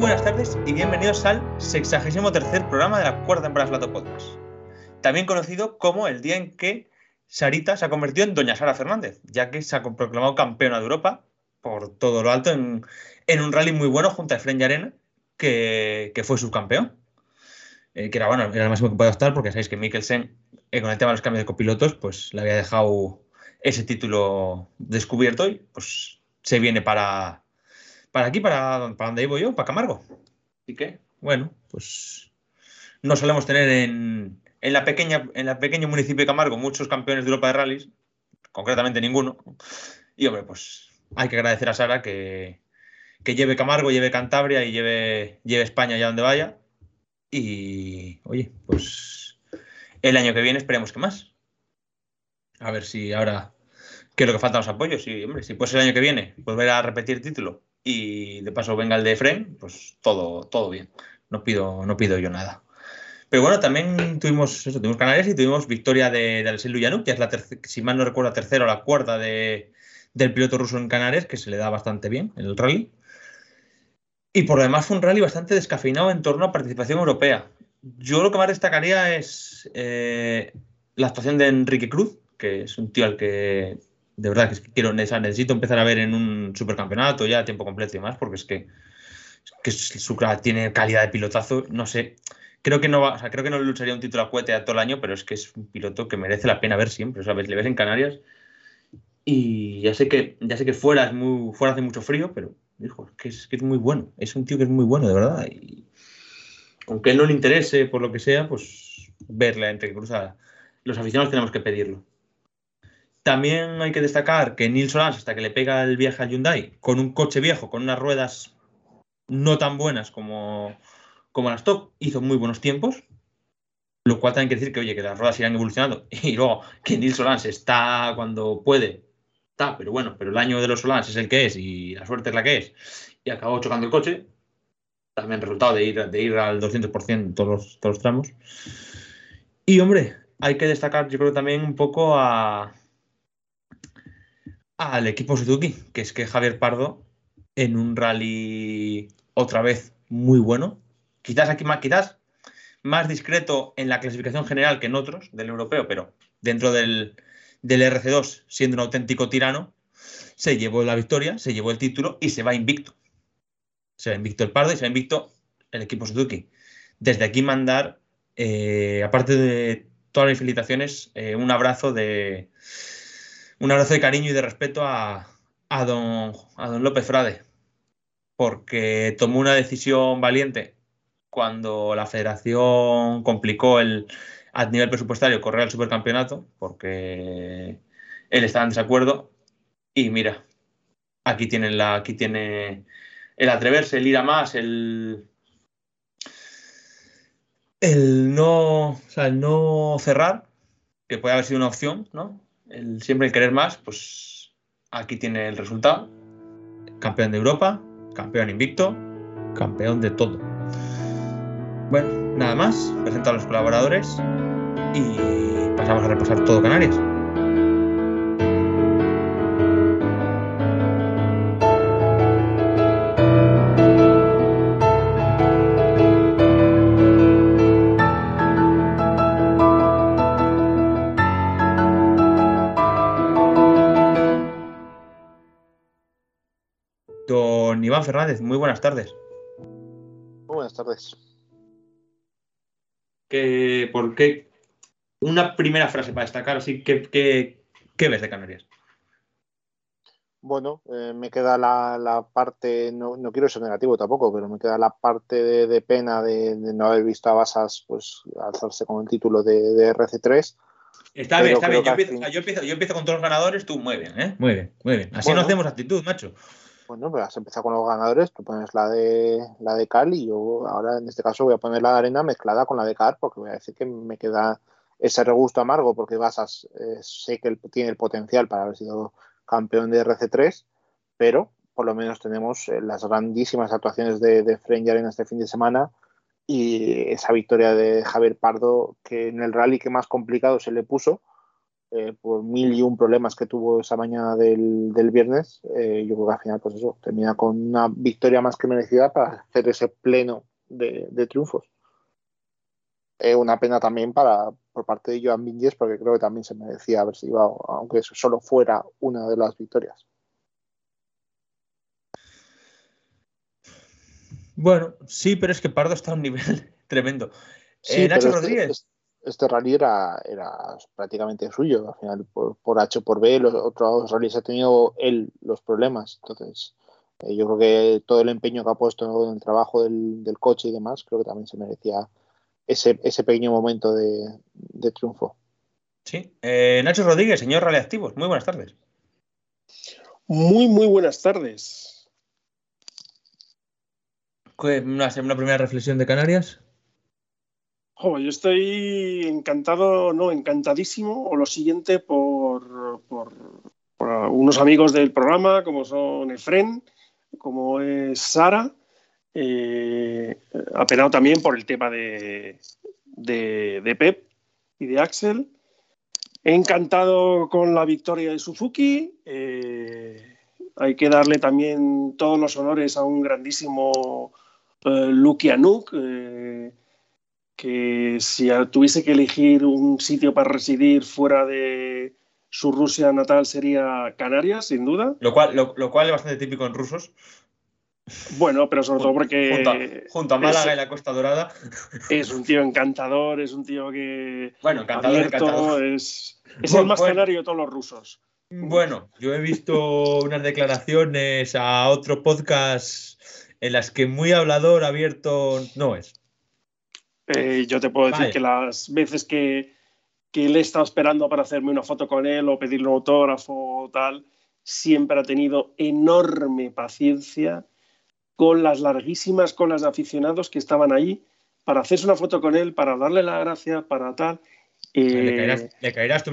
buenas tardes y bienvenidos al 63 programa de la cuarta temporada de Slato Podcast. También conocido como el día en que Sarita se ha convertido en Doña Sara Fernández, ya que se ha proclamado campeona de Europa por todo lo alto en, un rally muy bueno junto a Efren Arena, que, que, fue subcampeón. Eh, que era bueno, era el máximo que podía estar, porque sabéis que Mikkelsen, eh, con el tema de los cambios de copilotos, pues le había dejado ese título descubierto y pues se viene para, para aquí, para, para donde vivo yo, para Camargo. Así que, bueno, pues no solemos tener en, en, la pequeña, en el pequeño municipio de Camargo muchos campeones de Europa de rallies, concretamente ninguno. Y hombre, pues hay que agradecer a Sara que, que lleve Camargo, lleve Cantabria y lleve, lleve España allá donde vaya. Y oye, pues el año que viene esperemos que más. A ver si ahora, ¿qué es lo que faltan los apoyos? Y hombre, si pues el año que viene volver a repetir título y de paso venga el de Efren, pues todo, todo bien. No pido, no pido yo nada. Pero bueno, también tuvimos eso, tuvimos Canarias y tuvimos victoria de, de Alexei Luyanuk, que es la si mal no recuerdo, la tercera o la cuarta de, del piloto ruso en Canarias, que se le da bastante bien en el rally. Y por lo demás fue un rally bastante descafeinado en torno a participación europea. Yo lo que más destacaría es eh, la actuación de Enrique Cruz, que es un tío al que de verdad que, quiero, necesito empezar a ver en un supercampeonato ya a tiempo completo y más, porque es que, que su, tiene calidad de pilotazo, no sé, creo que no va, o creo que no lucharía un título a cohete todo el año, pero es que es un piloto que merece la pena ver siempre, ¿sabes? Le ves en Canarias y ya sé que, ya sé que fuera es muy, fuera hace mucho frío, pero hijo, es, que es muy bueno, es un tío que es muy bueno, de verdad. Y aunque no le interese por lo que sea, pues verle entre que cruza, los aficionados tenemos que pedirlo. También hay que destacar que Nils Solans, hasta que le pega el viaje al Hyundai, con un coche viejo, con unas ruedas no tan buenas como, como las top, hizo muy buenos tiempos. Lo cual también quiere decir que, oye, que las ruedas irán evolucionando. Y luego que Nils Solans está cuando puede, está, pero bueno, pero el año de los Solans es el que es y la suerte es la que es. Y acabó chocando el coche. También resultado de ir, de ir al 200% en todos los, todos los tramos. Y hombre, hay que destacar, yo creo, también un poco a, al equipo Suzuki, que es que Javier Pardo en un rally otra vez muy bueno, quizás aquí más, quizás más discreto en la clasificación general que en otros del europeo, pero dentro del, del RC2, siendo un auténtico tirano, se llevó la victoria, se llevó el título y se va invicto. Se va invicto el Pardo y se va invicto el equipo Suzuki. Desde aquí mandar, eh, aparte de todas las felicitaciones, eh, un abrazo de, un abrazo de cariño y de respeto a, don, a don López Frade, porque tomó una decisión valiente cuando la federación complicó el, a nivel presupuestario correr al supercampeonato, porque él estaba en desacuerdo. Y mira, aquí tiene, la, aquí tiene el atreverse, el ir a más, el, el no, o sea, el no cerrar, que puede haber sido una opción, ¿no? El, siempre el querer más, pues aquí tiene el resultado. Campeón de Europa, campeón invicto, campeón de todo. Bueno, nada más, presento a los colaboradores y pasamos a repasar todo Canarias. Fernández, muy buenas tardes. Muy buenas tardes. ¿Qué, ¿Por qué? Una primera frase para destacar, así que ¿qué, ves de Canarias? Bueno, eh, me queda la, parte, no, quiero ser negativo tampoco, pero me queda la parte de, pena de, no haber visto a Basas pues, alzarse con el título de, RC3. Está bien, está bien. Yo empiezo, yo, empiezo, con todos los ganadores, tú muy bien, ¿eh? Muy bien, muy bien. Así no nos hacemos actitud, macho. Bueno, pues has empezado con los ganadores, tú pones la de la de Cal y yo ahora en este caso voy a poner la de arena mezclada con la de Car porque voy a decir que me queda ese regusto amargo porque Basas eh, sé que tiene el potencial para haber sido campeón de RC3, pero por lo menos tenemos eh, las grandísimas actuaciones de, de Fren en este fin de semana y esa victoria de Javier Pardo que en el rally que más complicado se le puso eh, por mil y un problemas que tuvo esa mañana del, viernes, eh, yo creo que al final, pues eso, termina con una victoria más que merecida para hacer ese pleno de, triunfos. Es una pena también para por parte de Joan Vinges, porque creo que también se merecía haber sido, aunque eso solo fuera una de las victorias. Bueno, sí, pero es que Pardo está a un nivel tremendo. Eh, Nacho Rodríguez este rally era, era prácticamente suyo. Al final, por, H o por B, los otros rallies ha tenido él los problemas. Entonces, eh, yo creo que todo el empeño que ha puesto en el trabajo del, coche y demás, creo que también se merecía ese, ese pequeño momento de, triunfo. Sí. Eh, Nacho Rodríguez, señor Rally Activos, muy buenas tardes. Muy, muy buenas tardes. Una, una primera reflexión de Canarias yo estoy encantado, no, encantadísimo, o lo siguiente, por, por, unos amigos del programa, como son Efren, como es Sara, eh, apenado también por el tema de, de, Pep y de Axel. Encantado con la victoria de Suzuki. Eh, hay que darle también todos los honores a un grandísimo eh, Luki Anuk. Eh, que si tuviese que elegir un sitio para residir fuera de su Rusia natal sería Canarias, sin duda. Lo cual, lo, cual es bastante típico en rusos. Bueno, pero sobre todo porque. Junto a, Málaga y la Costa Dorada. Es un tío encantador, es un tío que. Bueno, encantador, encantador. Es, es el más canario de todos los rusos. Bueno, yo he visto unas declaraciones a otro podcast en las que muy hablador abierto no es. Eh, yo te puedo decir que las veces que, que le he estado esperando para hacerme una foto con él o pedirle un autógrafo o tal, siempre ha tenido enorme paciencia con las larguísimas colas de aficionados que estaban ahí para hacerse una foto con él, para darle la gracia, para tal. ¿Le, caerás, tú,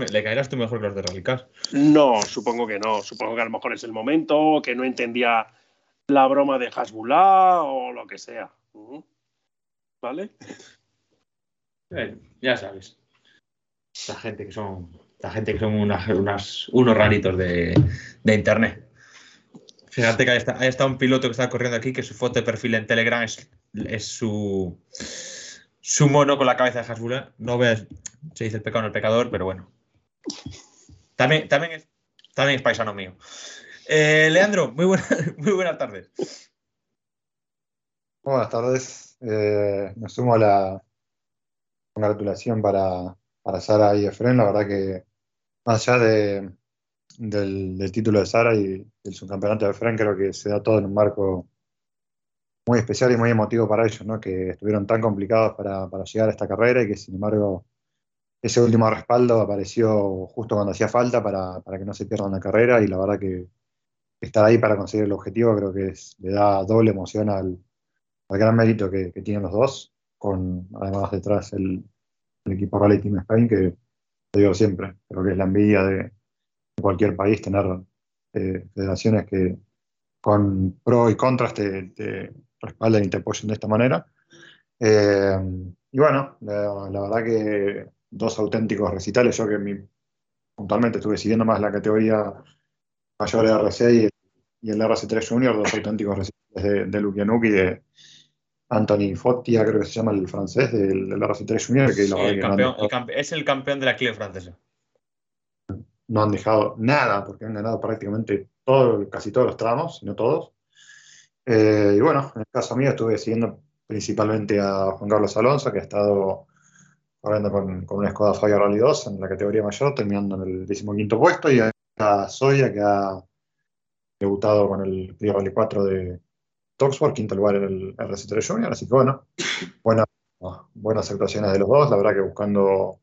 mejor que los de Rallycars? No, supongo que no. Supongo que a lo mejor es el momento, que no entendía la broma de Hasbullah o lo que sea. ¿Vale? Ya sabes. La gente que son, la gente que son unas, unos raritos de, internet. Fíjate que hay está, un piloto que está corriendo aquí que su foto de perfil en Telegram es, es su, su mono con la cabeza de Hasbula. No ves, se dice el pecado en el pecador, pero bueno. También, también, es, también es paisano mío. Eh, Leandro, muy, buena, muy buenas tardes. Buenas tardes. Eh, me sumo a la, congratulación para, para Sara y Efren. La verdad que más allá de, del, título de Sara y el subcampeonato de Efren, creo que se da todo en un marco muy especial y muy emotivo para ellos, ¿no? que estuvieron tan complicados para, llegar a esta carrera y que sin embargo ese último respaldo apareció justo cuando hacía falta para, que no se pierdan la carrera y la verdad que estar ahí para conseguir el objetivo creo que le da doble emoción al, gran mérito que, tienen los dos con además detrás el, equipo Rally Team Spain, que te digo siempre, creo que es la envidia de cualquier país tener eh, federaciones que con pros y contras te, te, respalden y te apoyen de esta manera. Eh, y bueno, la, verdad que dos auténticos recitales, yo que mi, puntualmente estuve siguiendo más la categoría mayor de RC y, el RC3 Junior, dos auténticos recitales de, de y de, Anthony Fottia, creo que se llama el francés del, RC3 Junior. Que es el campeón de la Clio francesa. No han dejado nada, porque han ganado prácticamente todo, casi todos los tramos, no todos. Eh, y bueno, en el caso mío estuve siguiendo principalmente a Juan Carlos Alonso, que ha estado corriendo con, con una Skoda Fire Rally 2 en la categoría mayor, terminando en el 15 puesto, y a Soya, que ha debutado con el Clio Rally 4 de, Toxford, quinto lugar en el RC3 Junior, así que bueno, buenas actuaciones de los dos, la verdad que buscando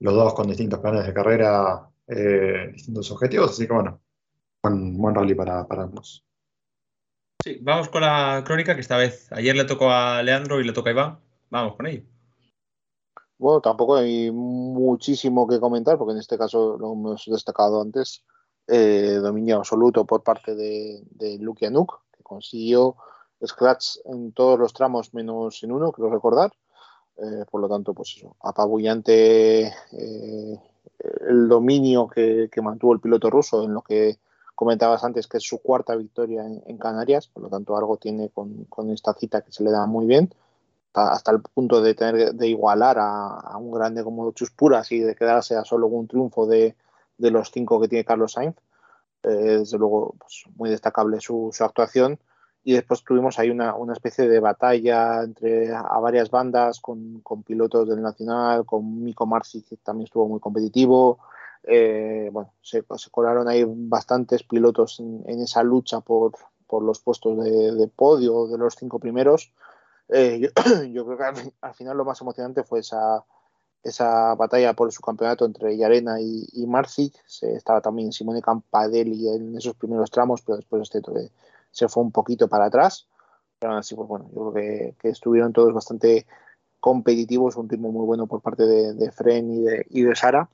los dos con distintos planes de carrera, eh, distintos objetivos, así que bueno, buen, buen rally para, para ambos. Sí, vamos con la crónica que esta vez ayer le tocó a Leandro y le toca a Iván. Vamos con ello. Bueno, tampoco hay muchísimo que comentar, porque en este caso lo hemos destacado antes. Eh, dominio absoluto por parte de, de Luke Anuk, consiguió scratch en todos los tramos menos en uno, creo recordar. Eh, por lo tanto, pues eso, apabullante eh, el dominio que, mantuvo el piloto ruso en lo que comentabas antes, que es su cuarta victoria en, Canarias, por lo tanto algo tiene con, esta cita que se le da muy bien, hasta, el punto de tener de igualar a, un grande como Chuspuras y de quedarse a solo un triunfo de, los cinco que tiene Carlos Sainz. Eh, desde luego, pues, muy destacable su, actuación y después tuvimos ahí una, especie de batalla entre a varias bandas con, pilotos del Nacional, con Mico Marci, que también estuvo muy competitivo, eh, bueno, se, colaron ahí bastantes pilotos en, esa lucha por, los puestos de, podio de los cinco primeros. Eh, yo, creo que al, final lo más emocionante fue esa, esa batalla por su campeonato entre Yarena y, y Se, estaba también Simone Campadelli en esos primeros tramos, pero después este se fue un poquito para atrás. Pero así, pues bueno, yo creo que, estuvieron todos bastante competitivos, un tiempo muy bueno por parte de, de Fren y de, Sara.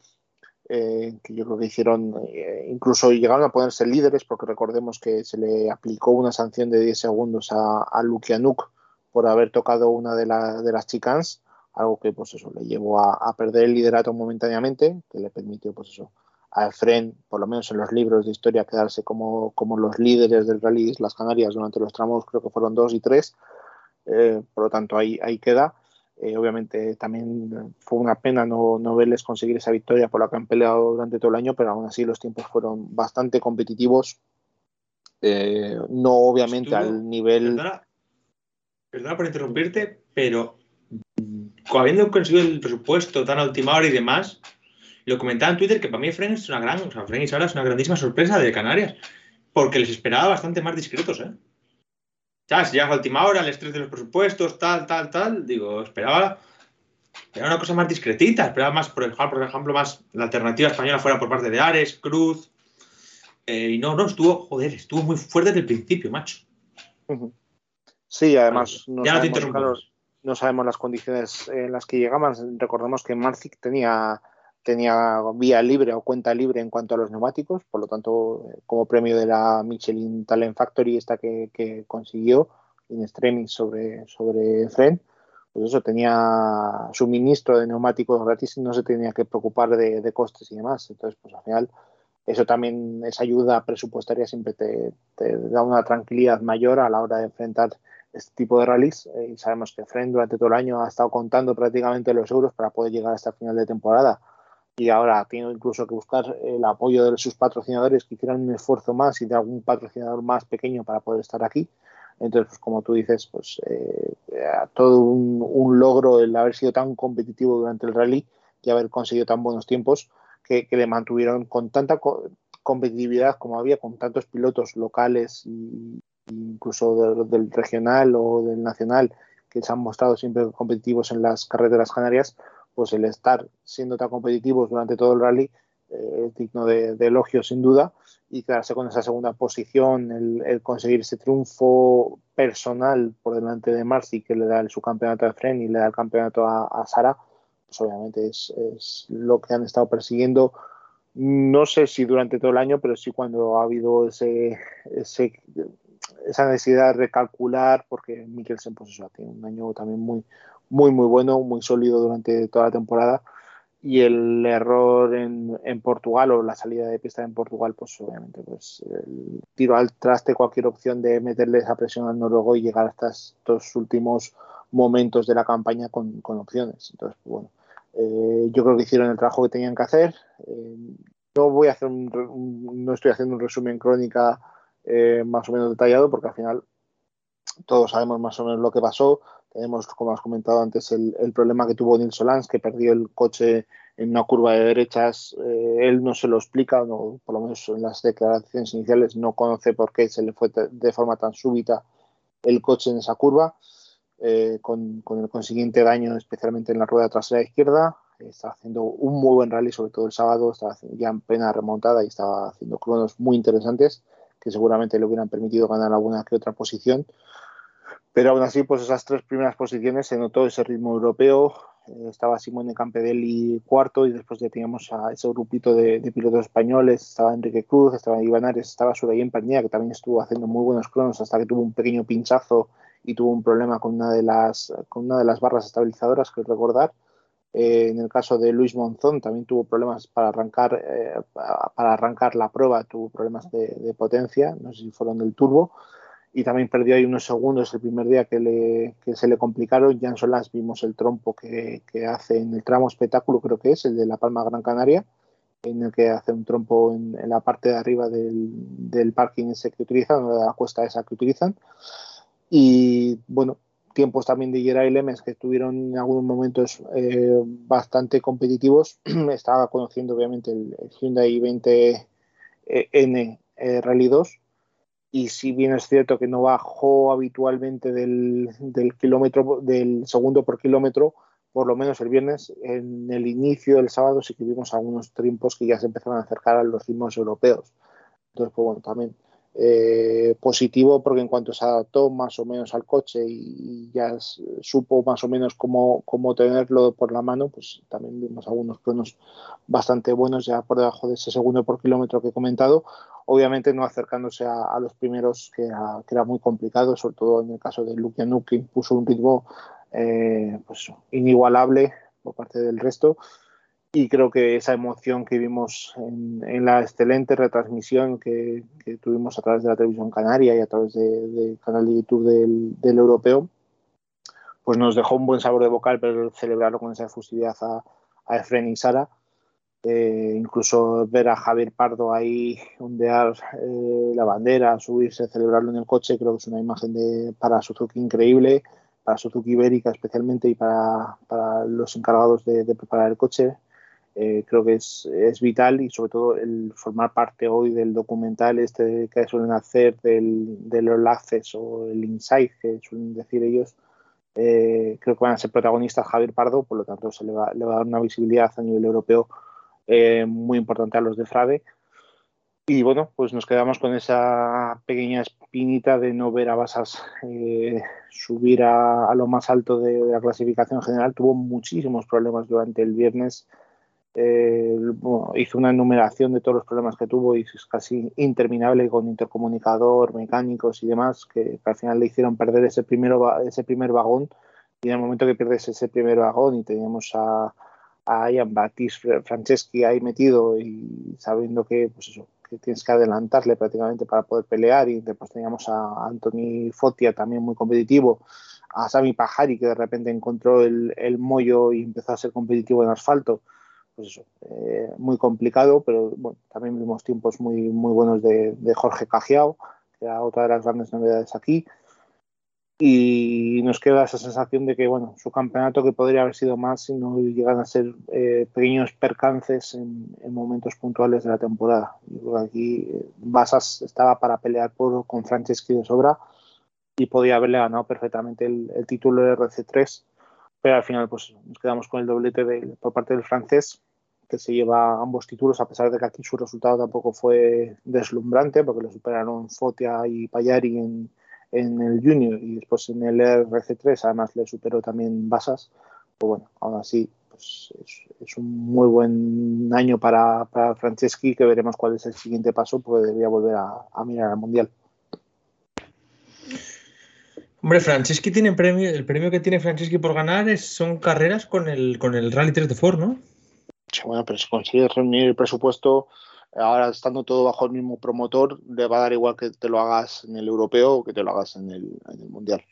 Eh, que yo creo que hicieron, eh, incluso llegaron a ponerse líderes, porque recordemos que se le aplicó una sanción de 10 segundos a, a Lukianuk por haber tocado una de, de las chicans, algo que pues eso le llevó a, perder el liderato momentáneamente, que le permitió pues eso a Efren, por lo menos en los libros de historia, quedarse como, como los líderes del rally Las Canarias durante los tramos, creo que fueron dos y tres, eh, por lo tanto ahí, ahí queda. Eh, obviamente también fue una pena no, no, verles conseguir esa victoria por la que han peleado durante todo el año, pero aún así los tiempos fueron bastante competitivos. Eh, no obviamente al nivel... Perdona, por interrumpirte, pero habiendo conseguido el presupuesto tan a última hora y demás, lo comentaba en Twitter que para mí Fren es una gran, o sea, Fren y Sara es una grandísima sorpresa de Canarias, porque les esperaba bastante más discretos, ¿eh? Ya, si llega a última hora, el estrés de los presupuestos, tal, tal, tal, digo, esperaba, era una cosa más discretita, esperaba más, por ejemplo, por ejemplo, más la alternativa española fuera por parte de Ares, Cruz, eh, y no, no, estuvo, joder, estuvo muy fuerte desde el principio, macho. Sí, además, no, ya sabemos, no, sabemos las condiciones en las que llegamos. Recordemos que Marcic tenía tenía vía libre o cuenta libre en cuanto a los neumáticos, por lo tanto, como premio de la Michelin Talent Factory, esta que, consiguió en extremis sobre, sobre Fren, pues eso tenía suministro de neumáticos gratis y no se tenía que preocupar de, costes y demás. Entonces, pues al final, eso también, esa ayuda presupuestaria siempre te, da una tranquilidad mayor a la hora de enfrentar este tipo de rallies. Eh, y sabemos que Fren durante todo el año ha estado contando prácticamente los euros para poder llegar hasta el final de temporada y ahora tiene incluso que buscar el apoyo de sus patrocinadores que hicieran un esfuerzo más y de algún patrocinador más pequeño para poder estar aquí. Entonces, pues como tú dices, pues eh, todo un, logro el haber sido tan competitivo durante el rally y haber conseguido tan buenos tiempos que, le mantuvieron con tanta competitividad como había, con tantos pilotos locales e incluso del regional o del nacional que se han mostrado siempre competitivos en las carreteras canarias, pues el estar siendo tan competitivos durante todo el rally eh, es digno de, elogio sin duda y quedarse con esa segunda posición, el, conseguir ese triunfo personal por delante de Marcy que le da el subcampeonato de Fren y le da el campeonato a, Sara, pues obviamente es, lo que han estado persiguiendo. No sé si durante todo el año, pero sí cuando ha habido ese, esa necesidad de recalcular, porque Mikkelsen pues eso, tiene un año también muy, muy, muy bueno, muy sólido durante toda la temporada. Y el error en, en, Portugal o la salida de pista en Portugal, pues obviamente, pues el tiro al traste cualquier opción de meterle esa presión al noruego y llegar hasta estos últimos momentos de la campaña con, con opciones. Entonces, pues, bueno, eh, yo creo que hicieron el trabajo que tenían que hacer. Eh, no voy a hacer un, no estoy haciendo un resumen crónica eh, más o menos detallado porque al final todos sabemos más o menos lo que pasó. Tenemos, como has comentado antes, el, problema que tuvo Nils Solans, que perdió el coche en una curva de derechas. Eh, él no se lo explica, no, por lo menos en las declaraciones iniciales, no conoce por qué se le fue de forma tan súbita el coche en esa curva, eh, con, el consiguiente daño, especialmente en la rueda trasera izquierda. Estaba haciendo un muy buen rally, sobre todo el sábado, estaba ya en plena remontada y estaba haciendo cronos muy interesantes que seguramente le hubieran permitido ganar alguna que otra posición. Pero aún así, pues esas tres primeras posiciones se notó ese ritmo europeo. Eh, estaba Simone Campedelli cuarto y después ya teníamos a ese grupito de, pilotos españoles. Estaba Enrique Cruz, estaba Iván Ares, estaba en Pernilla, que también estuvo haciendo muy buenos cronos hasta que tuvo un pequeño pinchazo y tuvo un problema con una de las, con una de las barras estabilizadoras, que recordar. Eh, en el caso de Luis Monzón también tuvo problemas para arrancar, eh, para arrancar la prueba, tuvo problemas de, potencia, no sé si fueron del turbo, y también perdió ahí unos segundos el primer día que, le, que se le complicaron. Ya en Solás vimos el trompo que, que, hace en el tramo espectáculo, creo que es, el de La Palma Gran Canaria, en el que hace un trompo en, en la parte de arriba del, del, parking ese que utilizan, de la cuesta esa que utilizan. Y bueno, tiempos también de Geray Lemes que estuvieron en algunos momentos eh, bastante competitivos. Estaba conociendo obviamente el, el Hyundai i20N eh, Rally 2 y si bien es cierto que no bajó habitualmente del, del, kilómetro del segundo por kilómetro, por lo menos el viernes, en el inicio del sábado sí que vimos algunos tiempos que ya se empezaron a acercar a los ritmos europeos. Entonces, pues bueno, también eh, positivo porque en cuanto se adaptó más o menos al coche y ya supo más o menos cómo, cómo tenerlo por la mano, pues también vimos algunos cronos bastante buenos ya por debajo de ese segundo por kilómetro que he comentado. Obviamente no acercándose a, a los primeros, que era, que era, muy complicado, sobre todo en el caso de Lukianuk, que impuso un ritmo eh, pues, inigualable por parte del resto y creo que esa emoción que vimos en, en la excelente retransmisión que, que, tuvimos a través de la televisión canaria y a través del de canal de YouTube del, del, europeo, pues nos dejó un buen sabor de boca el celebrarlo con esa efusividad a, a Efren y Sara. Eh, incluso ver a Javier Pardo ahí ondear eh, la bandera, subirse, celebrarlo en el coche, creo que es una imagen de, para Suzuki increíble, para Suzuki Ibérica especialmente y para, para los encargados de preparar el coche eh, creo que es, es, vital y sobre todo el formar parte hoy del documental este que suelen hacer del, de los Access o el Insight que suelen decir ellos eh, creo que van a ser protagonistas Javier Pardo por lo tanto se le va, le va a dar una visibilidad a nivel europeo eh, muy importante a los de Frade y bueno, pues nos quedamos con esa pequeña espinita de no ver a Basas eh, subir a, a, lo más alto de, de, la clasificación general. Tuvo muchísimos problemas durante el viernes eh, bueno, hizo una enumeración de todos los problemas que tuvo y es casi interminable con intercomunicador, mecánicos y demás, que, que, al final le hicieron perder ese, primero, ese primer vagón. Y en el momento que pierdes ese primer vagón y teníamos a, a Ian Baptiste Franceschi ahí metido y sabiendo que, pues eso, que tienes que adelantarle prácticamente para poder pelear, y después teníamos a Anthony Fotia también muy competitivo, a Sami Pajari que de repente encontró el, el mollo y empezó a ser competitivo en asfalto pues eso, eh, muy complicado, pero bueno, también vimos tiempos muy, muy buenos de, de, Jorge Cajiao, que era otra de las grandes novedades aquí. Y nos queda esa sensación de que, bueno, su campeonato que podría haber sido más si no llegan a ser eh, pequeños percances en, en, momentos puntuales de la temporada. Aquí eh, Basas estaba para pelear por, con Franceschi de sobra y podía haberle ganado perfectamente el, el título de RC3 pero al final pues nos quedamos con el doblete de, por parte del francés que se lleva ambos títulos a pesar de que aquí su resultado tampoco fue deslumbrante porque lo superaron Fotia y Payari en, en el junior y después en el RC3 además le superó también Basas. Pues bueno aún así pues es, es un muy buen año para, para Franceschi que veremos cuál es el siguiente paso porque debería volver a, a mirar al mundial Hombre, Franceschi tiene premio, el premio que tiene Franceschi por ganar es, son carreras con el, con el Rally 3 de Ford, ¿no? Sí, bueno, pero si consigues reunir el presupuesto, ahora estando todo bajo el mismo promotor, le va a dar igual que te lo hagas en el europeo o que te lo hagas en el, en el mundial.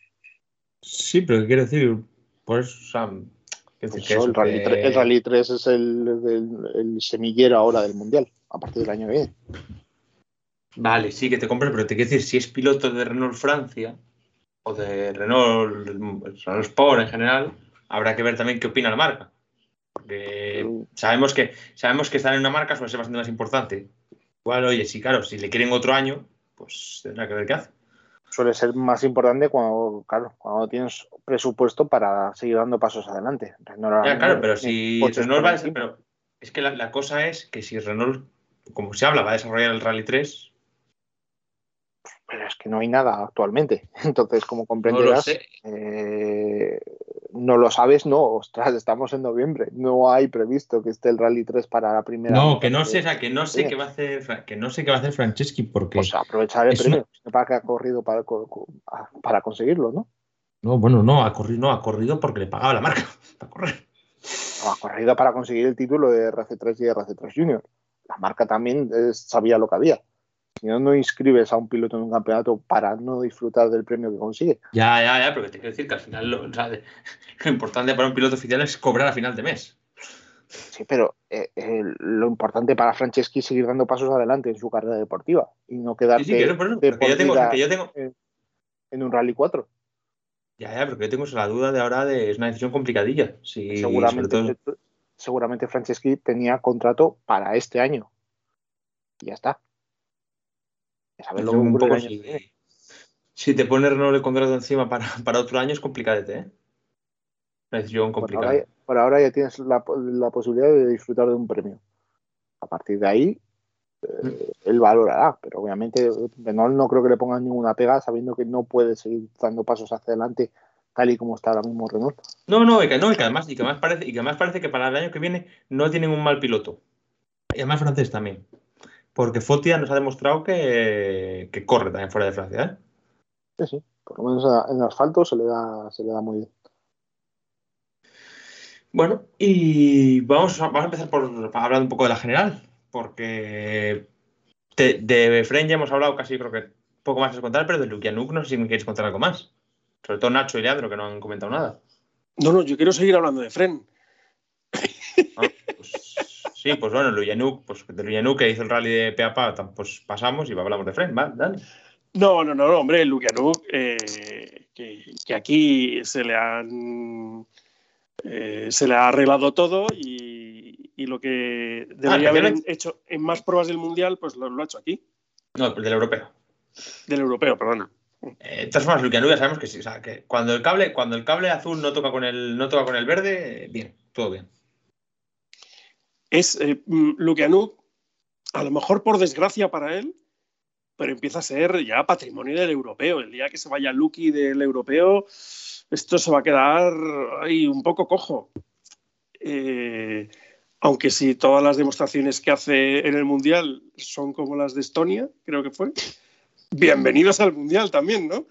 Sí, pero ¿qué quiere decir? Pues, pues eso, eso, el, rally que... 3, el, Rally 3, es el, el, el, semillero ahora del mundial, a partir del año que viene. Vale, sí, que te compre, pero te quiero decir, si es piloto de Renault Francia, o de Renault, Renault Sport en general, habrá que ver también qué opina la marca. Porque sabemos que, sabemos que estar en una marca suele ser bastante más importante. Igual, oye, sí, claro, si le quieren otro año, pues tendrá que ver qué hace. Suele ser más importante cuando, claro, cuando tienes presupuesto para seguir dando pasos adelante. Renault ya, claro, pero si Renault va a decir, pero es que la, la, cosa es que si Renault, como se habla, va a desarrollar el Rally 3, pero es que no hay nada actualmente. Entonces, como comprenderás, no lo, eh, no lo sabes, no, ostras, estamos en noviembre, no hay previsto que esté el Rally 3 para la primera. No, que no sé, o sea, que no sé qué va a hacer, que no sé qué va a hacer Franceschi porque. Pues aprovechar el premio una... para que ha corrido para, para conseguirlo, ¿no? No, bueno, no, ha corrido, no, ha corrido porque le pagaba la marca para correr. ha corrido para conseguir el título de RC3 y RC3 Junior. La marca también eh, sabía lo que había. Si no, no inscribes a un piloto en un campeonato para no disfrutar del premio que consigue. Ya, ya, ya, pero te quiero decir que al final lo, o sea, lo importante para un piloto oficial es cobrar a final de mes. Sí, pero eh, eh, lo importante para Franceschi es seguir dando pasos adelante en su carrera deportiva y no quedarse Sí, sí, que por eso, porque yo tengo, yo tengo, en, en un Rally 4. ya, ya, pero que yo tengo la duda de ahora de es una decisión complicadilla. Sí, seguramente, todo- seguramente Franceschi tenía contrato para este año. Y ya está. Ya sabes lo que un ocurre poco el año que viene. si, te pones renovar el contrato encima para, para otro año es complicadete, ¿eh? Decisión Por ahora, por ahora ya tienes la, la posibilidad de disfrutar de un premio. A partir de ahí, eh, él valorará, pero obviamente Renault no creo que le pongan ninguna pega sabiendo que no puede seguir dando pasos hacia adelante tal y como está ahora mismo Renault. No, no, y que, no, y que además, y que además parece, y que además parece que para el año que viene no tienen un mal piloto. Y además francés también. Porque Fotia nos ha demostrado que, que corre también fuera de Francia, ¿eh? Sí, sí, por lo menos en asfalto se le da, se le da muy bien. Bueno, y vamos a, vamos a empezar por hablar un poco de la general, porque de, de Efren ya hemos hablado casi, creo que poco más que contar, pero de Lukianuk no sé si me queréis contar algo más. Sobre todo Nacho y Leandro, que no han comentado nada. No, no, yo quiero seguir hablando de Fren. Ah, pues, sí, pues bueno, Luyanuk, pues de Luyanuk que hizo el rally de Peapa, pues pasamos y hablamos de Fren, ¿vale? Dale. No, no, no, hombre, Lukianuk, eh, que, que aquí se le han eh, se le ha arreglado todo y, y lo que debería haber especialmente- hecho en más pruebas del mundial, pues lo, lo ha hecho aquí, No, del europeo. del europeo, perdona. Eh, de todas formas, Lukianuk ya sabemos que sí, o sea, que cuando el cable, cuando el cable azul no toca con el, no toca con el verde, bien, todo bien. Es eh, mm, Lukianuk, a lo mejor por desgracia para él, pero empieza a ser ya patrimonio del europeo. El día que se vaya Luki del europeo, esto se va a quedar ahí un poco cojo. Eh, aunque si todas las demostraciones que hace en el Mundial son como las de Estonia, creo que fue, bienvenidos al Mundial también, ¿no?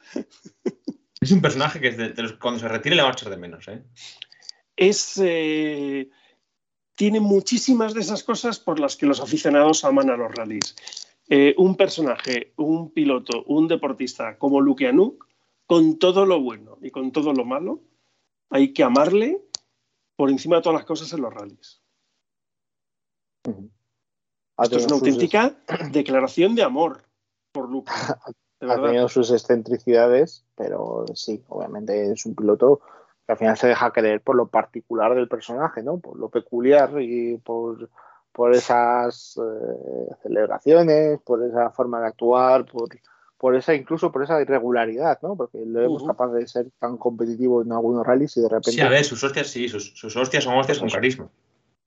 Es un personaje que es de, de los- cuando se retire le va a echar de menos, ¿eh? Es, eh, tiene muchísimas de esas cosas por las que los aficionados aman a los rallies. Eh, un personaje, un piloto, un deportista como Lukianuk, con todo lo bueno y con todo lo malo, hay que amarle por encima de todas las cosas en los rallies. Esto es una sus- auténtica declaración de amor por Luke. Ha tenido sus excentricidades, pero sí, obviamente es un piloto que al final se deja querer por lo particular del personaje, ¿no? Por lo peculiar y por, por esas eh, celebraciones, por esa forma de actuar, por, por esa incluso por esa irregularidad, ¿no? Porque lo vemos Ujú. capaz de ser tan competitivo en algunos rallies y de repente Sí, a ver, sus hostias sí, sus, sus hostias son hostias con carisma.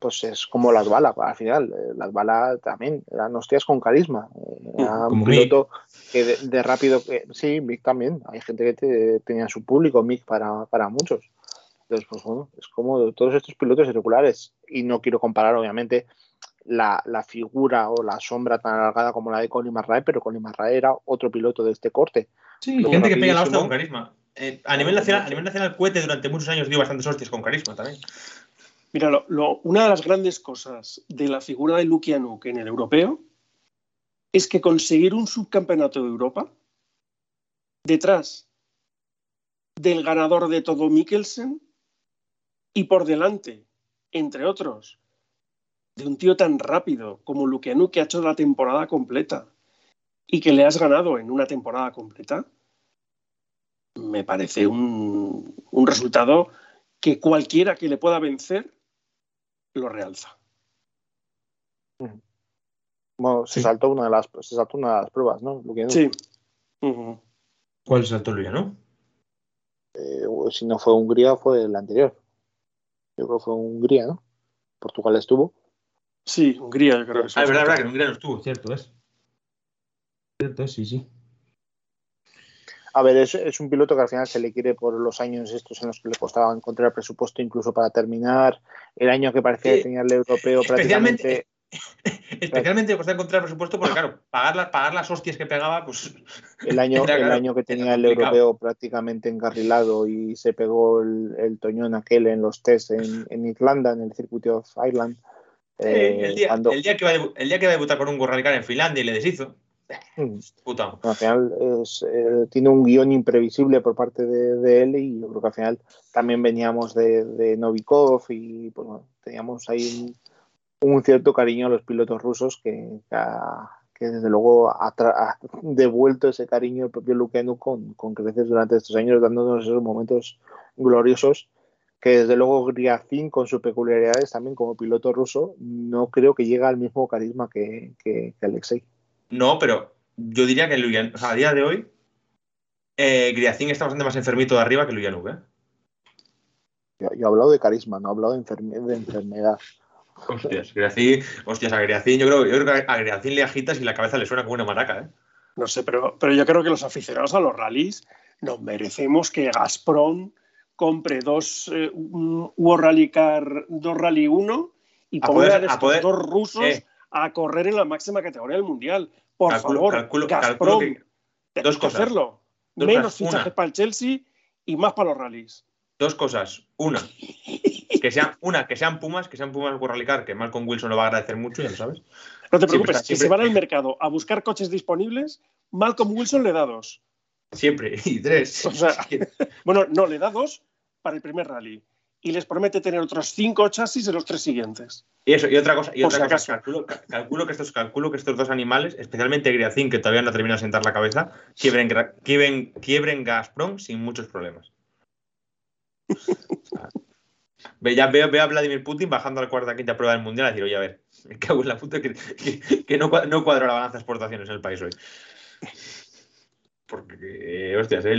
Pues es como las balas al final. eh, Las balas también eran hostias con carisma. Era un piloto que de, de rápido. que- sí, Mick también. Hay gente que te- tenía su público, Mick para, para muchos. Entonces, pues bueno, es como todos estos pilotos irregulares. Y no quiero comparar, obviamente, la, la figura o la sombra tan alargada como la de Colin McRae, pero Colin McRae era otro piloto de este corte. Sí, Luego gente que pega la hostia con carisma. Eh, a, nivel nacional, a nivel nacional, Cuete durante muchos años dio bastantes hostias con carisma también. Mira, lo- una de las grandes cosas de la figura de Lukianuk en el europeo es que conseguir un subcampeonato de Europa detrás del ganador de todo Mikkelsen y por delante, entre otros, de un tío tan rápido como Lukianuk que ha hecho la temporada completa y que le has ganado en una temporada completa, me parece un, un resultado que cualquiera que le pueda vencer lo realza. Bueno, se Sí. saltó una de las se saltó una de las pruebas, ¿no? Sí. Ujú. ¿Cuál saltó Luya, no? eh, si no fue Hungría, fue el anterior. Yo creo que fue Hungría, ¿no? Portugal estuvo. Sí, Hungría, yo creo que sí. Ah, es verdad, es verdad, que en Hungría no estuvo, cierto es. Cierto es, sí, sí. A ver, es, es un piloto que al final se le quiere por los años estos en los que le costaba encontrar presupuesto incluso para terminar. El año que parecía que tenía el europeo especialmente- prácticamente Especialmente cuesta encontrar presupuesto porque, claro, pagar las, pagar las hostias que pegaba, pues. El año, era, el claro, año que tenía el europeo prácticamente encarrilado y se pegó el, el toñón aquel en los test en, en Irlanda, en el circuito of Ireland. Sí, eh, el, día, cuando- el, día que va a el día que a debutar con un Rally en Finlandia y le deshizo. Mm. Puta. al final es, eh, tiene un guion imprevisible por parte de, de él y yo creo que al final también veníamos de, de Novikov y pues, bueno, teníamos ahí un, un cierto cariño a los pilotos rusos que, que, que desde luego ha, ha devuelto ese cariño el propio Lukianu con, con creces durante estos años dándonos esos momentos gloriosos que desde luego Griafin con sus peculiaridades también como piloto ruso no creo que llegue al mismo carisma que, que, que Alexei. No, pero yo diría que Luyan, o sea, a día de hoy, eh, Griacín está bastante más enfermito de arriba que Luyanuk, ¿eh? Yo, yo he hablado de carisma, no he hablado de, enferme- de enfermedad. Hostias, Griacín, hostias, a Griacín, yo creo, yo creo que a Griacín le agitas y la cabeza le suena como una maraca, ¿eh? No sé, pero, pero yo creo que los aficionados a los rallies nos merecemos que Gazprom compre dos eh, un World Rally Car, dos Rally 1 y A ponga poder- a a estos poder- dos rusos eh. a correr en la máxima categoría del mundial. Por Calculo- favor, calculo- Gazprom, calculo que- dos cosas. hacerlo. Dos Menos fichajes para el Chelsea y más para los rallies. Dos cosas. Una, que sean, una, que sean Pumas, que sean Pumas World Rally Car, que Malcolm Wilson lo va a agradecer mucho, ya lo sabes. No te preocupes, siempre- se van al mercado a buscar coches disponibles, Malcolm Wilson le da dos. Siempre. Y tres. O sea, Bueno, no, le da dos para el primer rally. Y les promete tener otros cinco chasis en los tres siguientes. Y eso, y otra cosa, y otra cosa, calculo, ca- calculo que estos, calculo que estos dos animales, especialmente Griacín, que todavía no ha terminado de sentar la cabeza, quiebren, quiebren, quiebren Gazprom sin muchos problemas. O sea, ya veo, veo a Vladimir Putin bajando a la cuarta quinta prueba del mundial a decir, oye, a ver, me cago en la puta que, que- que no, no cuadro la balanza de exportaciones en el país hoy. Porque, eh, hostias, eh,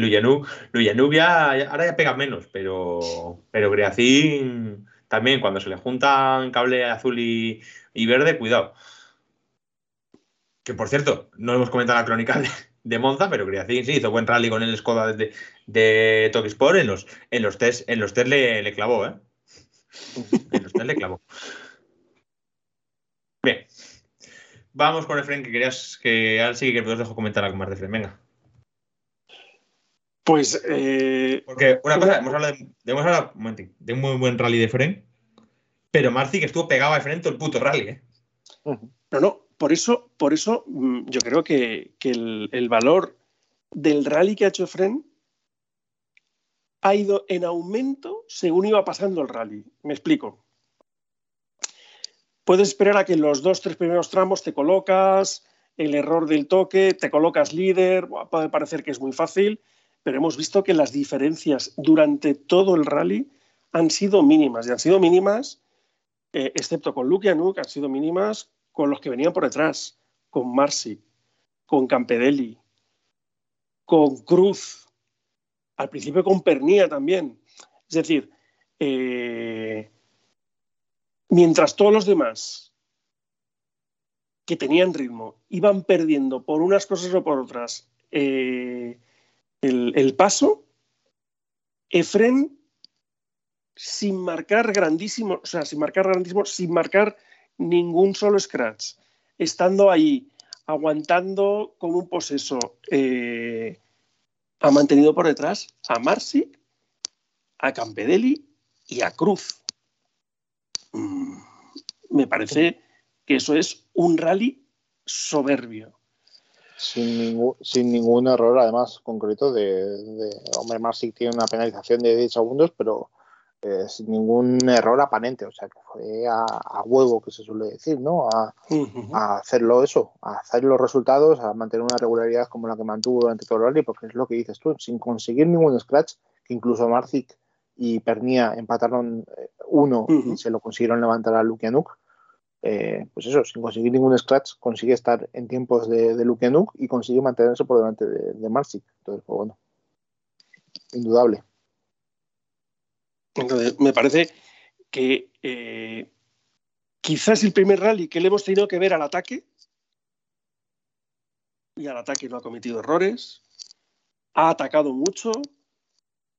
ya, ahora ya pega menos, pero, pero Griacín también, cuando se le juntan cable azul y, y verde, cuidado. Que por cierto, no hemos comentado la crónica de, de Monza, pero Griacín sí hizo buen rally con el Skoda de, de Tokisport. En los, en los test, en los test le, le clavó, ¿eh? En los test le clavó. Bien. Vamos con Efren, que querías que ahora sí que os dejo comentar algo más de Efren. Venga. Pues eh, Porque una cosa, hemos hablado, de, hemos hablado un momentín, de un muy buen rally de Efren, pero Marci que estuvo pegado a Efren todo el puto rally, ¿eh? no, no, por eso, por eso mm, yo creo que, que el, el valor del rally que ha hecho Fren ha ido en aumento según iba pasando el rally. Me explico. Puedes esperar a que en los dos, tres primeros tramos te colocas, el error del toque, te colocas líder, puede parecer que es muy fácil, pero hemos visto que las diferencias durante todo el rally han sido mínimas, y han sido mínimas, eh, excepto con Luke Anuk, han sido mínimas con los que venían por detrás, con Marsi, con Campedelli, con Cruz, al principio con Pernía también. Es decir, eh, mientras todos los demás que tenían ritmo iban perdiendo por unas cosas o por otras eh, el, paso, Efren sin marcar grandísimo, o sea, sin marcar grandísimo, sin marcar ningún solo scratch, estando ahí, aguantando como un poseso, eh, ha mantenido por detrás a Marsi, a Campedelli y a Cruz. Mm, me parece que eso es un rally soberbio. Sin ningún, sin ningún error, además, concreto de, de hombre, Marsic tiene una penalización de 10 segundos, pero eh, sin ningún error aparente, o sea, que fue a, a huevo, que se suele decir, ¿no? A, a hacerlo eso, a hacer los resultados, a mantener una regularidad como la que mantuvo durante todo el rally, porque es lo que dices tú, sin conseguir ningún scratch, que incluso Marcic y Pernia empataron eh, uno y se lo consiguieron levantar a Lukianuk. Eh, pues eso, sin conseguir ningún scratch, consigue estar en tiempos de, de Lukianuk y consigue mantenerse por delante de, de. Entonces, pues bueno, indudable. Entonces, me parece que eh, quizás el primer rally que le hemos tenido que ver al ataque, y al ataque no ha cometido errores, ha atacado mucho,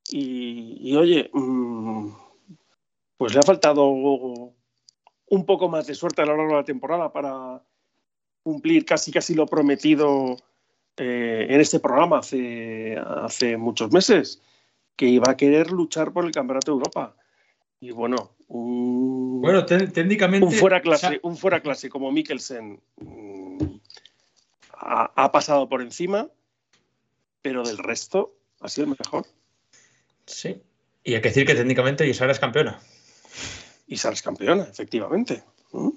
y, y, oye, mm, pues le ha faltado un poco más de suerte a lo largo de la temporada para cumplir casi casi lo prometido eh, en este programa hace, hace muchos meses, que iba a querer luchar por el Campeonato de Europa. Y bueno, un, Bueno, té- técnicamente. un fuera clase, un fuera clase como Mikkelsen mm, ha, ha pasado por encima, pero del resto ha sido el mejor. Sí. Y hay que decir que técnicamente Sara es campeona. Y Sara es campeona, efectivamente. ¿Mm?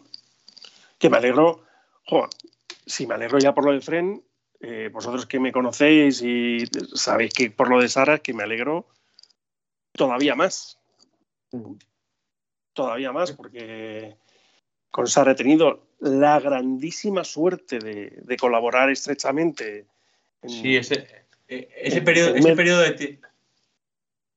Que me alegro, jo, si me alegro ya por lo de Fren, eh, vosotros que me conocéis y sabéis que por lo de Sara es que me alegro todavía más. Todavía más, porque con Sara he tenido la grandísima suerte de, de colaborar estrechamente en, Sí, ese, eh, ese En- periodo, en ese periodo de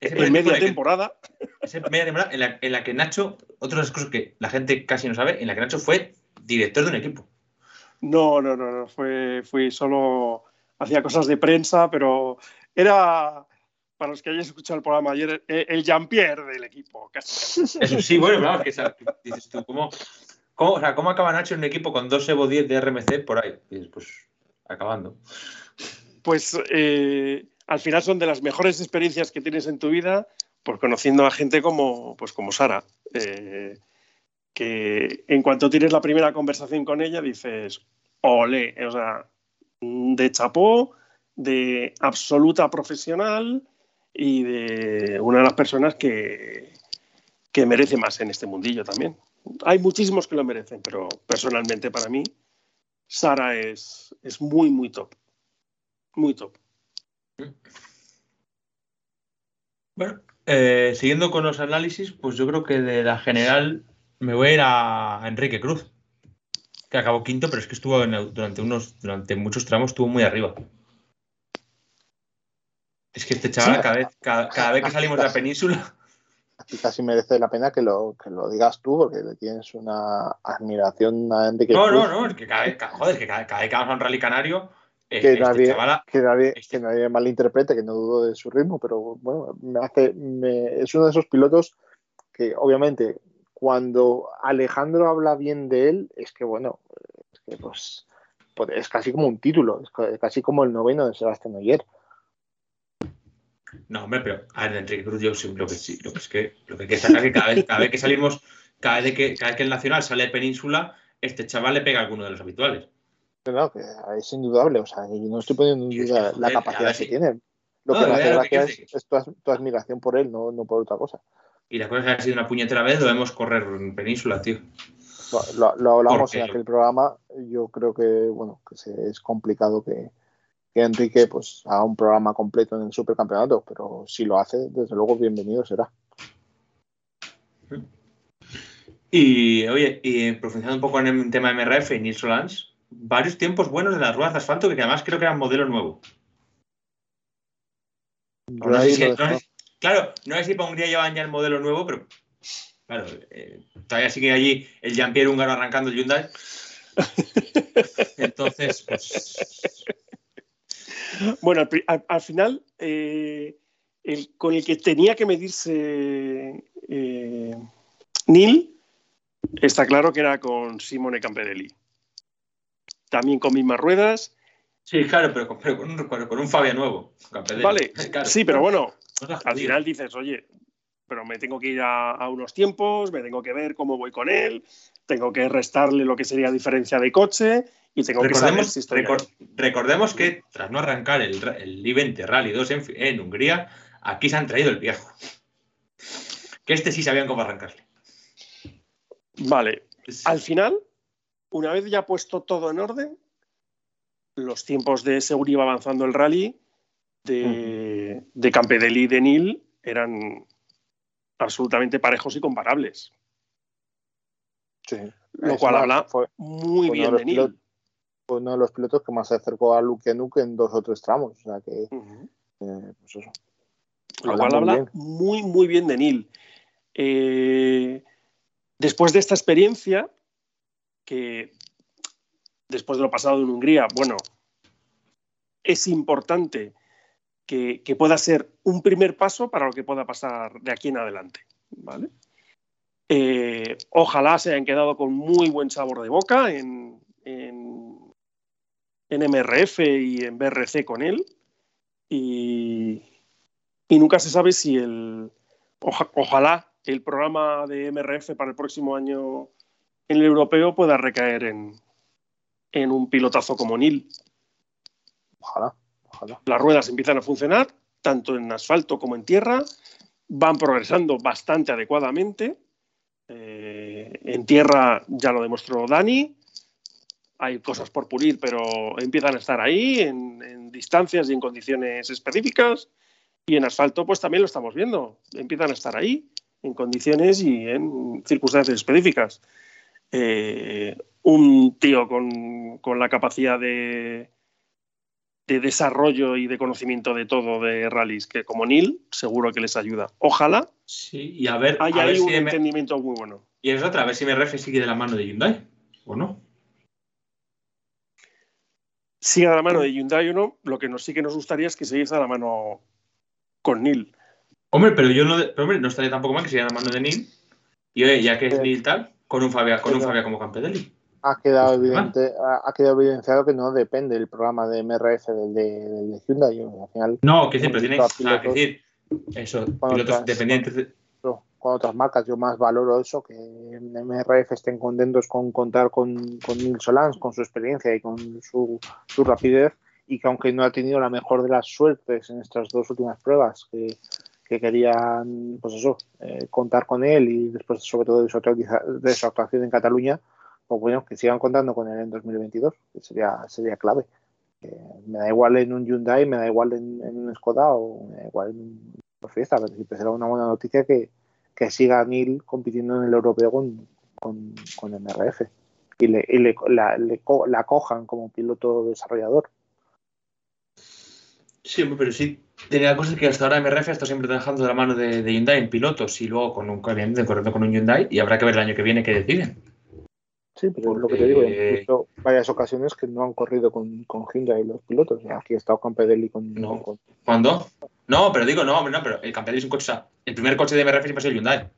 en media temporada. esa media temporada en la, en la que Nacho, otra de las cosas que la gente casi no sabe, en la que Nacho fue director de un equipo. No, no, no, no. Fue, fui solo. Hacía cosas de prensa, pero era. Para los que hayáis escuchado el programa ayer, eh, el Jean-Pierre del equipo. casi. Eso sí, bueno, claro, que dices tú, ¿cómo, cómo, o sea, ¿cómo acaba Nacho en un equipo con dos Evo 10 de RMC por ahí? Y dices, pues acabando. Pues eh, al final son de las mejores experiencias que tienes en tu vida, pues conociendo a gente como, pues como Sara. eh, que en cuanto tienes la primera conversación con ella, dices, ole, o sea, de chapó, de absoluta profesional y de una de las personas que, que merece más en este mundillo también. Hay muchísimos que lo merecen, pero personalmente para mí, Sara es, es muy, muy top. Muy top. Bueno, eh, siguiendo con los análisis, pues yo creo que de la general me voy a ir a Enrique Cruz, que acabó quinto, pero es que estuvo en- durante unos, durante muchos tramos estuvo muy arriba. Es que este chaval, cada vez, cada, cada vez que salimos de la península, Aquí casi merece la pena que lo, que lo digas tú, porque le tienes una admiración a Enrique no, no, Cruz. no, es que cada vez, cada- joder, es que cada, cada vez que vamos a un rally canario, Que este nadie- chaval, que nadie, Este- que nadie malinterprete, que no dudo de su ritmo, pero bueno, me hace, me- es uno de esos pilotos que obviamente cuando Alejandro habla bien de él, es que bueno, es que pues, pues es casi como un título, es ca- casi como el noveno de Sebastián Oyer. No, hombre, pero a ver, Enrique Cruz, yo lo que sí, lo que es que lo que hay que destacar es que cada vez, cada vez que salimos, cada vez que, cada vez que el Nacional sale de península, este chaval le pega a alguno de los habituales. No, que es indudable, o sea, yo no estoy poniendo en duda la capacidad que si- tiene. Lo No, que me hace gracia es, es tu, ad- tu admiración por él, no, no por otra cosa. Y la cosa es que ha sido una puñetera vez, lo vemos correr en península, tío. Lo, lo- hablamos en aquel programa. Yo creo que bueno que se- es complicado que, que Enrique pues haga un programa completo en el supercampeonato, pero si lo hace, desde luego bienvenido será. Y oye, y profundizando un poco en el tema de MRF y Nils Solans, varios tiempos buenos de las ruedas de asfalto que además creo que eran modelo nuevo. No sé si- no sé claro, no sé si para Hungría llevan ya el modelo nuevo, pero claro, eh, todavía sigue allí el Jean-Pierre húngaro arrancando el Hyundai. Entonces, pues, Bueno, al, pri- al- al final, eh, el, con el que tenía que medirse eh, Neil, está claro que era con Simone Camperelli. También con mismas ruedas. sí, claro, pero, con- pero con, un, con un Fabia nuevo. Vale, Claro. sí, pero bueno, al final dices, oye, pero me tengo que ir a, a unos tiempos, me tengo que ver cómo voy con él, tengo que restarle lo que sería diferencia de coche y tengo que saber Recordemos, si estoy recor- recordemos que tras no arrancar el, el I-20 Rally 2 en, en Hungría, aquí se han traído el viejo. Que este sí sabían cómo arrancarle. Vale, al final, una vez ya puesto todo en orden, los tiempos de según iba avanzando el rally de, de Campedelli y de Nil eran absolutamente parejos y comparables. Sí. Lo Es cual más, habla fue, muy bien de de Nil. fue uno de los pilotos que más se acercó a Luke Nuke en dos o tres tramos. O sea que, eh, pues eso. Lo Habla cual muy habla bien. muy, muy bien de Neil. Eh, después de esta experiencia, que después de lo pasado en Hungría, bueno, es importante que, pueda ser un primer paso para lo que pueda pasar de aquí en adelante. ¿vale? Eh, ojalá se hayan quedado con muy buen sabor de boca en, en, MRF y en BRC con él. Y, nunca se sabe si el. ojalá el programa de MRF para el próximo año en el europeo pueda recaer en, en un pilotazo como Nil. Ojalá, ojalá. Las ruedas empiezan a funcionar, tanto en asfalto como en tierra, van progresando bastante adecuadamente. Eh, en tierra ya lo demostró Dani. Hay cosas por pulir, pero empiezan a estar ahí en, en, distancias y en condiciones específicas. Y en asfalto, pues también lo estamos viendo. Empiezan a estar ahí en condiciones y en circunstancias específicas. Eh, un tío con, la capacidad de, de, desarrollo y de conocimiento de todo de rallies, que como Neil, seguro que les ayuda. Ojalá. Sí, y a ver. Hay ahí un entendimiento muy bueno. Y es otra, a ver si MRF sigue de la mano de Hyundai, ¿o no? Sigue de la mano de Hyundai o no, lo que nos sí que nos gustaría es que siguiese de la mano con Neil. Hombre, pero yo no, pero hombre, no estaría tampoco mal que siguiera de la mano de Neil. Y ya que es Neil tal, con un Fabia, con un Fabia como Campedelli. Ha quedado, evidente, ha, quedado evidenciado que no depende el programa de MRF del de, Hyundai. Al final, no, que siempre tiene que decir eso, pilotos dependientes. con otras marcas, yo más valoro eso, que MRF estén contentos con contar con, con Neil Solans, con su experiencia y con su, su rapidez, y que aunque no ha tenido la mejor de las suertes en estas dos últimas pruebas, que que querían, pues eso, eh, contar con él y después, sobre todo, de su, de su actuación en Cataluña, pues bueno, que sigan contando con él en 2022, que sería, sería clave. me da igual en un Hyundai, me da igual en, un Skoda o me da igual en un Fiesta, pero siempre será una buena noticia que, que siga Neil compitiendo en el europeo con, con, con MRF y, le, y le, la, le, la cojan como piloto desarrollador. Sí, pero sí tenía cosas que hasta ahora MRF está siempre trabajando de la mano de, Hyundai en pilotos y luego con un corriendo con un Hyundai y habrá que ver el año que viene qué deciden. Sí, pero es lo que te digo, incluso varias ocasiones que no han corrido con, con Hyundai los pilotos. Aquí ha estado Campedelli con, no. ¿Cuándo? No, pero digo, no, no, pero el Campedelli es un coche. El primer coche de MRF siempre ha sido Hyundai.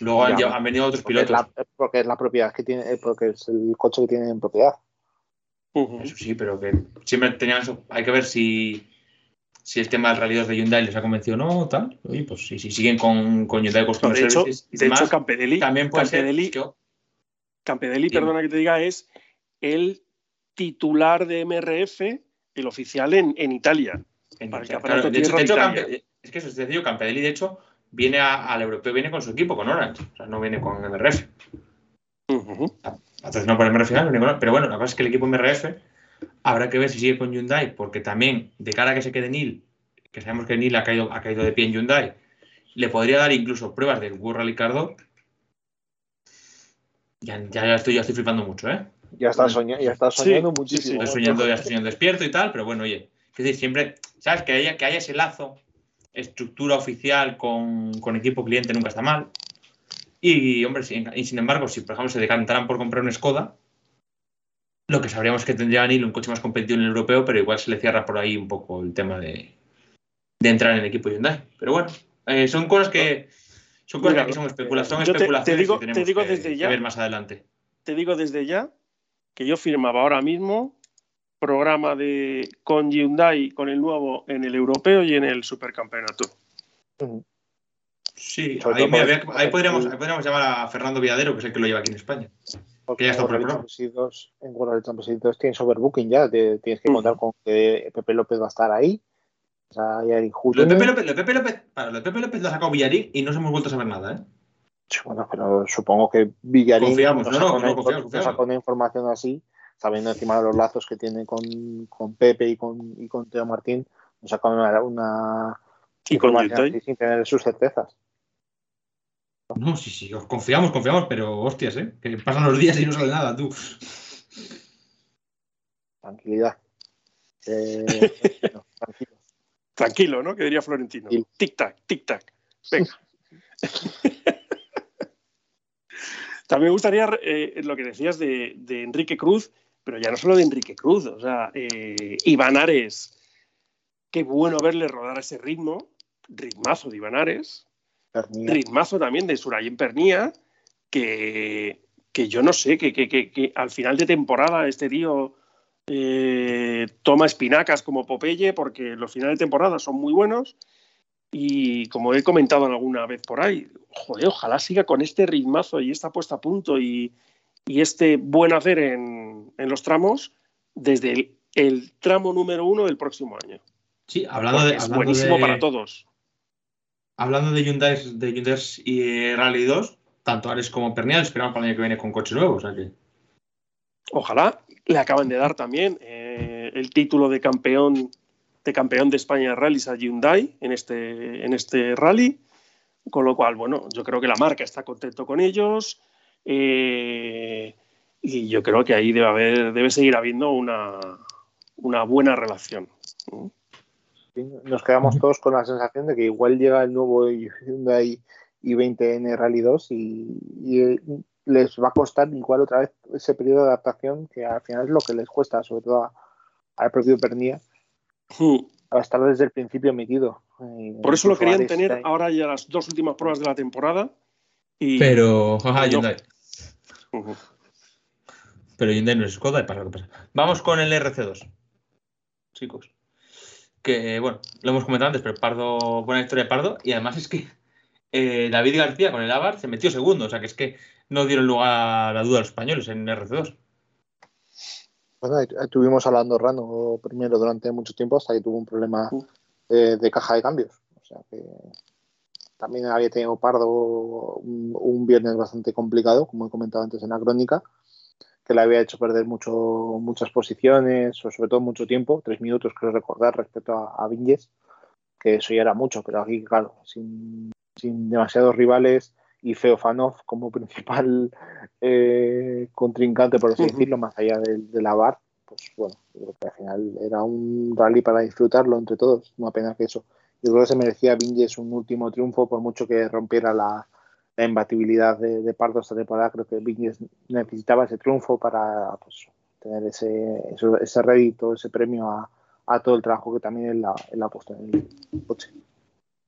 Luego han, venido otros pilotos. porque es la propiedad que tiene, eh, porque es el coche que tiene en propiedad. Eso sí, pero que siempre tenían eso. Hay que ver si si el tema del rally 2 de Hyundai les ha convencido o no, tal. Oye, pues si, si siguen con, con Hyundai Customer de hecho, de hecho, Campedelli, también puede Campedelli, ser Campedelli, perdona que te diga, es el titular de MRF, el oficial en, en Italia. En para el de hecho, de hecho es que eso es decir, Campedelli, de hecho, viene al europeo, viene con su equipo, con Orange. O sea, no viene con MRF. Uh -huh. por MRF, pero bueno, la cosa es que el equipo MRF Habrá que ver si sigue con Hyundai, porque también, de cara a que se quede Neil, que sabemos que Neil ha caído, ha caído de pie en Hyundai, le podría dar incluso pruebas del World Rally Cardo. Ya, ya, estoy, ya estoy flipando mucho, ¿eh? Ya estás soñando, ya está soñando muchísimo. estoy soñando, ya estoy soñando despierto y tal, pero bueno, oye, es decir, siempre, ¿sabes? Que haya, que haya ese lazo, estructura oficial con, con equipo cliente nunca está mal. Y, hombre, y sin embargo, si por ejemplo se decantaran por comprar un Skoda, lo que sabríamos que tendría Anil un coche más competitivo en el europeo, pero igual se le cierra por ahí un poco el tema de, entrar en el equipo Hyundai. Pero bueno, eh, son cosas que son cosas que son, especulaciones te, digo, que digo desde ya, ver más adelante. Te digo desde ya que yo firmaba ahora mismo programa de con Hyundai con el nuevo en el europeo y en el supercampeonato. Sí, ahí, ahí, podríamos, ahí, podríamos, llamar a Fernando Villadero, que es el que lo lleva aquí en España. Porque ya está por En World Championship 2 tienes overbooking ya, tienes que contar con que Pepe López va a estar ahí. O sea, ya Lo de Pepe López, lo Pepe López, para, lo de Pepe López lo ha sacado Villarín y no nos hemos vuelto a saber nada, ¿eh? Bueno, pero supongo que Villarín confiamos, no, no, no, confiamos, sacó una información así, sabiendo encima de los lazos que tiene con, con Pepe y con, y con Teo Martín, nos sacó una, una información así sin tener sus certezas. No, sí, sí, confiamos, confiamos, pero hostias, ¿eh? Que pasan los días y no sale nada, tú. Tranquilidad. Eh, tranquilo. tranquilo, ¿no? Que diría Florentino. Tic-tac, tic-tac. Venga. También me gustaría eh, lo que decías de, Enrique Cruz, pero ya no solo de Enrique Cruz, o sea, eh, Iván Ares, qué bueno verle rodar ese ritmo, ritmazo de Iván Ares, ritmazo también de Surayen Pernía, que, que yo no sé, que, que, que, al final de temporada este tío eh, toma espinacas como Popeye, porque los finales de temporada son muy buenos. Y como he comentado alguna vez por ahí, joder, ojalá siga con este ritmazo y esta puesta a punto y, y este buen hacer en, en los tramos desde el, el, tramo número uno del próximo año. Sí, hablando de. Es hablando buenísimo de, para todos. Hablando de Hyundai, de Hyundai y Rally 2, tanto Ares como Pernial esperamos para el año que viene con coche nuevo. O sea que... Ojalá. Le acaban de dar también eh, el título de campeón de campeón de España de rallies a Hyundai en este, en este rally. Con lo cual, bueno, yo creo que la marca está contento con ellos. Eh, y yo creo que ahí debe haber, debe seguir habiendo una, una buena relación. Nos quedamos todos con la sensación de que igual llega el nuevo Hyundai i20N Rally 2 y, y, les va a costar igual otra vez ese periodo de adaptación que al final es lo que les cuesta, sobre todo al propio Pernía, sí. a estar desde el principio metido. Eh, Por eso lo querían tener ahí. ahora ya las dos últimas pruebas de la temporada. Y... Pero, jaja, no. Hyundai. Uh -huh. Pero Hyundai no es Skoda y pasa lo que pasa. Vamos con el RC2. Chicos. Que, bueno, lo hemos comentado antes, pero Pardo, buena historia de Pardo. Y además es que eh, David García con el Abar se metió segundo. O sea que es que no dieron lugar a duda a los españoles en RC2. Bueno, estuvimos hablando Rano primero durante mucho tiempo hasta que tuvo un problema eh, de caja de cambios. O sea que también había tenido Pardo un, un, viernes bastante complicado, como he comentado antes en la crónica, que le había hecho perder mucho, muchas posiciones, o sobre todo mucho tiempo, tres minutos creo recordar respecto a, a Vinges, que eso ya era mucho, pero aquí, claro, sin, sin demasiados rivales y Feofanov como principal eh, contrincante, por así uh -huh. decirlo, más allá de, de, la VAR, pues bueno, yo creo que al final era un rally para disfrutarlo entre todos, no apenas que eso. Yo creo que se merecía Vinges un último triunfo, por mucho que rompiera la, la imbatibilidad de, de, Pardo esta temporada, creo que Vinges necesitaba ese triunfo para pues, tener ese, ese, ese rédito, ese premio a, a, todo el trabajo que también él, él ha puesto en el coche.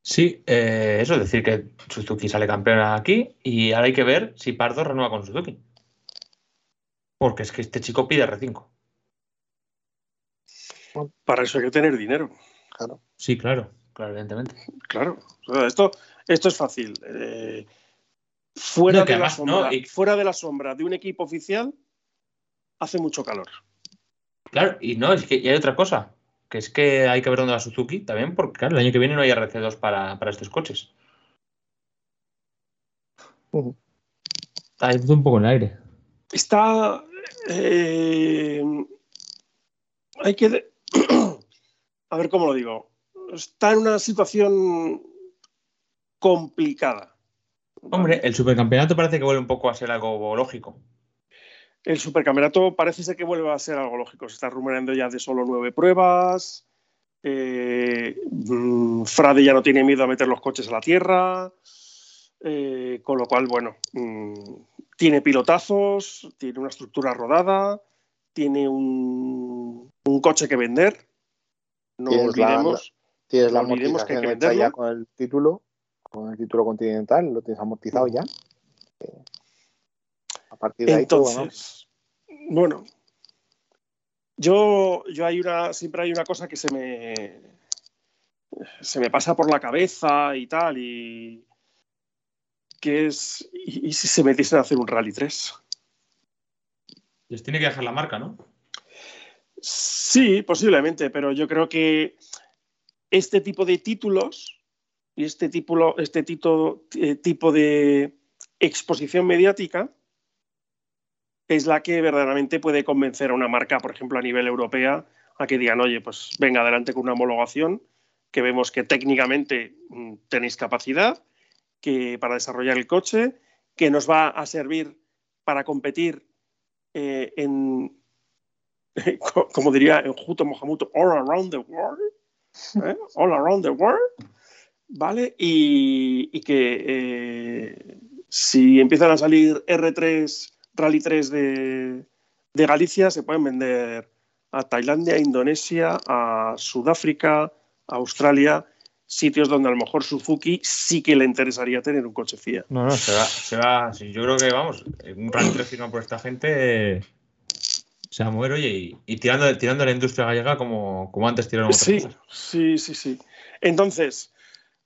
Sí, eh, eso es decir que Suzuki sale campeón aquí y ahora hay que ver si Pardo renueva con Suzuki. Porque es que este chico pide R5. Para eso hay que tener dinero. Claro. Sí, claro, claro, evidentemente. Claro. Esto, esto es fácil. Eh, fuera, no, de además, la sombra, no, y... fuera de la sombra de un equipo oficial hace mucho calor. Claro, y no, es que y hay otra cosa que es que hay que ver dónde va Suzuki también, porque claro, el año que viene no hay RC2 para, para estos coches. Uh -huh. Está un poco en el aire. Está. Eh, hay que. A ver cómo lo digo. Está en una situación complicada. Hombre, el supercampeonato parece que vuelve un poco a ser algo lógico. El supercampeonato parece ser que vuelve a ser algo lógico. Se está rumoreando ya de solo nueve pruebas. Eh, mmm, Frade ya no tiene miedo a meter los coches a la tierra. Eh, con lo cual, bueno, mmm, tiene pilotazos, tiene una estructura rodada, tiene un, un coche que vender. No tienes olvidemos, la, tienes la no olvidemos que hay que venderlo. ya con el título, con el título continental, lo tienes amortizado ya. Eh, a partir de Entonces, ahí todo, ¿no? bueno, yo, yo hay una, siempre hay una cosa que se me, se me pasa por la cabeza y tal, y que es, ¿y, y si se metiesen a hacer un Rally 3? Les tiene que dejar la marca, ¿no? Sí, posiblemente, pero yo creo que este tipo de títulos y este tipo, este tipo, eh, tipo de exposición mediática es la que verdaderamente puede convencer a una marca, por ejemplo, a nivel europea, a que digan, oye, pues venga adelante con una homologación, que vemos que técnicamente mm, tenéis capacidad que para desarrollar el coche, que nos va a servir para competir eh, en, como diría en Juto Mohamuto, all around the world, ¿eh? all around the world, ¿vale? Y, y que eh, si empiezan a salir R3 Rally 3 de, de, Galicia se pueden vender a Tailandia, a Indonesia, a Sudáfrica, a Australia, sitios donde a lo mejor Suzuki sí que le interesaría tener un coche FIA. No, no, se va, se va. yo creo que vamos, un Rally 3 firma por esta gente se va a mover, oye, y, tirando, tirando la industria gallega como, como antes tiraron otras Sí, sí, sí, sí. Entonces,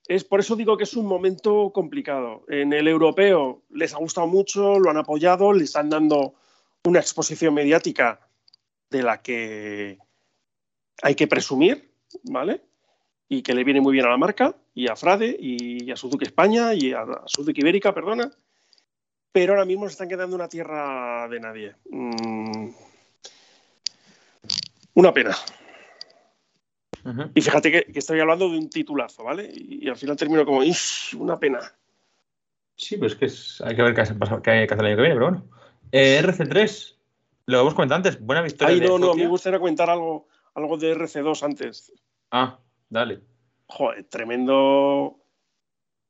es por eso digo que es un momento complicado. En el europeo les ha gustado mucho, lo han apoyado, les están dando una exposición mediática de la que hay que presumir, ¿vale? y que le viene muy bien a la marca y a Frade y a Suzuki España y a Suzuki Ibérica, perdona. Pero ahora mismo se están quedando una tierra de nadie. Mm. Una pena. Y fíjate que, estoy hablando de un titulazo, ¿vale? Y, al final termino como, una pena. Sí, pues que hay que ver qué, hay que hacer el año que viene, pero bueno. Eh, RC3, lo hemos comentado antes, buena victoria. Ay, no, no, me gustaría comentar algo, algo de RC2 antes. Ah, Dale. Joder, tremendo,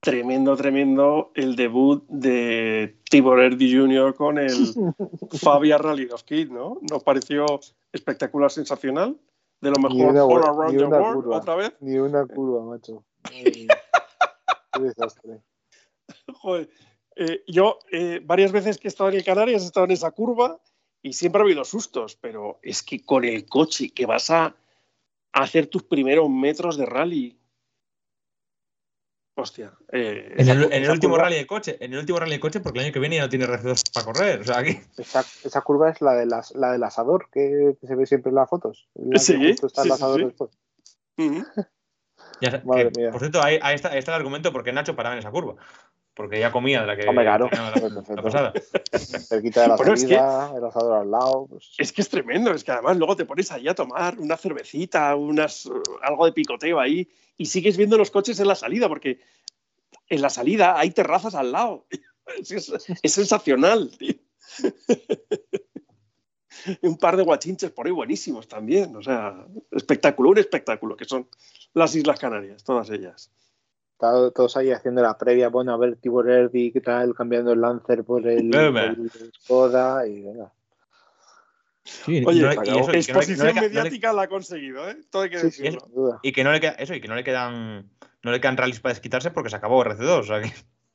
tremendo, tremendo el debut de Tibor Erdi Jr. con el Fabia Rally of Kid, ¿no? Nos pareció espectacular, sensacional. De lo mejor all around the world, otra vez. Ni una curva, macho. Qué desastre. Joder. Eh, yo eh, varias veces que he estado en el Canarias he estado en esa curva y siempre ha habido sustos, pero es que con el coche que vas a hacer tus primeros metros de rally. Hostia. Eh, en, el, último rally de coche, en el último rally de coche, porque el año que viene ya no tiene RC2 para correr. O sea, aquí... esa, curva es la, de las, la del asador que, se ve siempre en las fotos. sí, está el asador después. por cierto, ahí, está, ahí, está, el argumento porque Nacho paraba en esa curva porque ya comía de la que Hombre, claro. la, pasada. Cerquita de la salida, el asador al lado. Pues. Es que es tremendo, es que además luego te pones ahí a tomar una cervecita, unas, algo de picoteo ahí, y sigues viendo los coches en la salida, porque en la salida hay terrazas al lado. Es, sensacional, tío. un par de guachinches por ahí buenísimos también. O sea, espectáculo, un espectáculo, que son las Islas Canarias, todas ellas todos ahí haciendo la previa, bueno, a ver Tibor Erdi, qué tal, cambiando el Lancer por el, Skoda y venga. Oye, exposición mediática la ha conseguido, ¿eh? Todo hay que decirlo. Y que no le queda, eso, y que no le quedan, no le quedan rallies para desquitarse porque se acabó RC2, o sea que...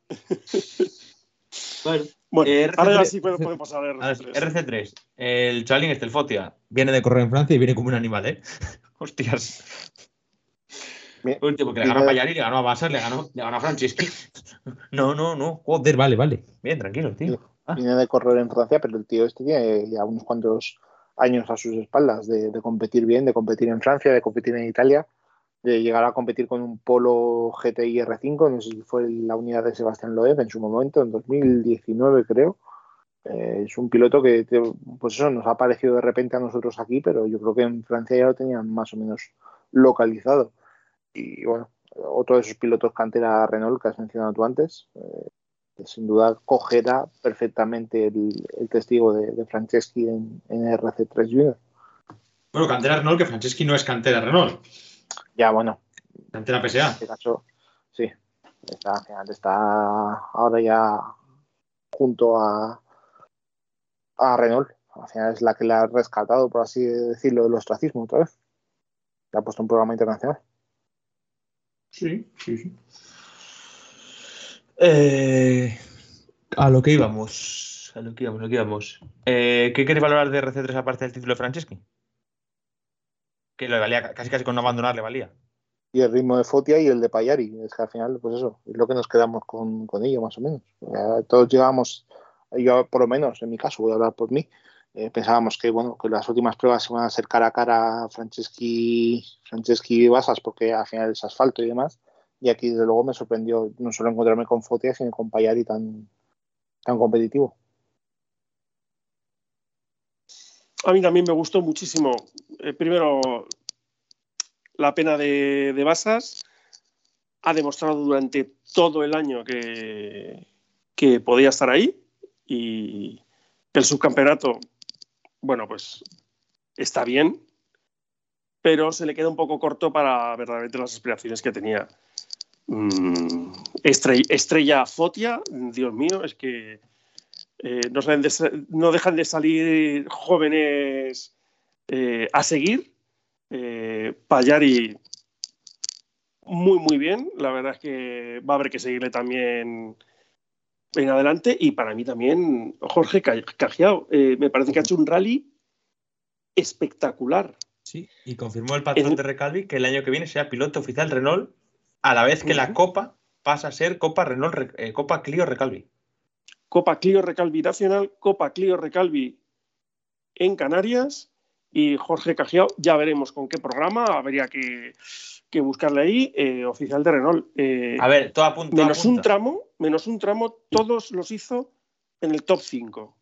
bueno, eh, ahora sí podemos pasar a RC3. RC3. El Charling Estelfotia viene de correr en Francia y viene como un animal, ¿eh? Hostias. Último, que le ganó a Payari, le ganó a le ganó, le ganó a Franceschi. No, no, no. Joder, vale, vale. Bien, tranquilo, tío. Ah. Viene de correr en Francia, pero el tío este tiene ya unos cuantos años a sus espaldas de, competir bien, de competir en Francia, de competir en Italia, de llegar a competir con un Polo GTI R5, no sé si fue la unidad de Sebastián Loeb en su momento, en 2019 creo. Eh, es un piloto que, pues eso, nos ha aparecido de repente a nosotros aquí, pero yo creo que en Francia ya lo tenían más o menos localizado. Y bueno, otro de esos pilotos cantera Renault que has mencionado tú antes, eh, que sin duda cogerá perfectamente el, testigo de, Franceschi en, RC3 Junior. Bueno, cantera Renault, que Franceschi no es cantera Renault. Ya, bueno. Cantera PSA. En este caso, sí. Está, está ahora ya junto a, a Renault. Al final es la que le ha rescatado, por así decirlo, del ostracismo otra vez. Le ha puesto un programa internacional. Sí, sí, sí. Eh, a lo que íbamos. A lo que íbamos, a lo que íbamos. Eh, ¿Qué queréis valorar de RC3 aparte del título de Franceschi? Que le valía, casi casi con no abandonar le valía. Y el ritmo de Fotia y el de Payari. Es que al final, pues eso, es lo que nos quedamos con, con ello, más o menos. todos llegábamos, yo por lo menos, en mi caso, voy a hablar por mí, eh, pensábamos que bueno que las últimas pruebas iban a ser cara a cara Franceschi, Franceschi y Basas porque al final es asfalto y demás. Y aquí desde luego me sorprendió no solo encontrarme con Fotia sino con Payari tan, tan competitivo. A mí también me gustó muchísimo eh, primero la pena de, de Basas. Ha demostrado durante todo el año que, que podía estar ahí y el subcampeonato bueno, pues está bien, pero se le queda un poco corto para verdaderamente las aspiraciones que tenía. Mm, estrella, Fotia, Dios mío, es que eh, no, dejan de salir jóvenes eh, a seguir. Eh, Payari, muy, muy bien. La verdad es que va a haber que seguirle también en adelante. Y para mí también, Jorge Cajiao, eh, me parece que ha hecho un rally espectacular. Sí, y confirmó el patrón de Recalvi que el año que viene sea piloto oficial Renault, a la vez que la Copa pasa a ser Copa Renault, eh, Copa Clio Recalvi. Copa Clio Recalvi Nacional, Copa Clio Recalvi en Canarias y Jorge Cajiao, ya veremos con qué programa, habría que, buscarle ahí, eh, oficial de Renault. Eh, a ver, todo apunta. Menos un tramo, menos un tramo, todos los hizo en el top 5.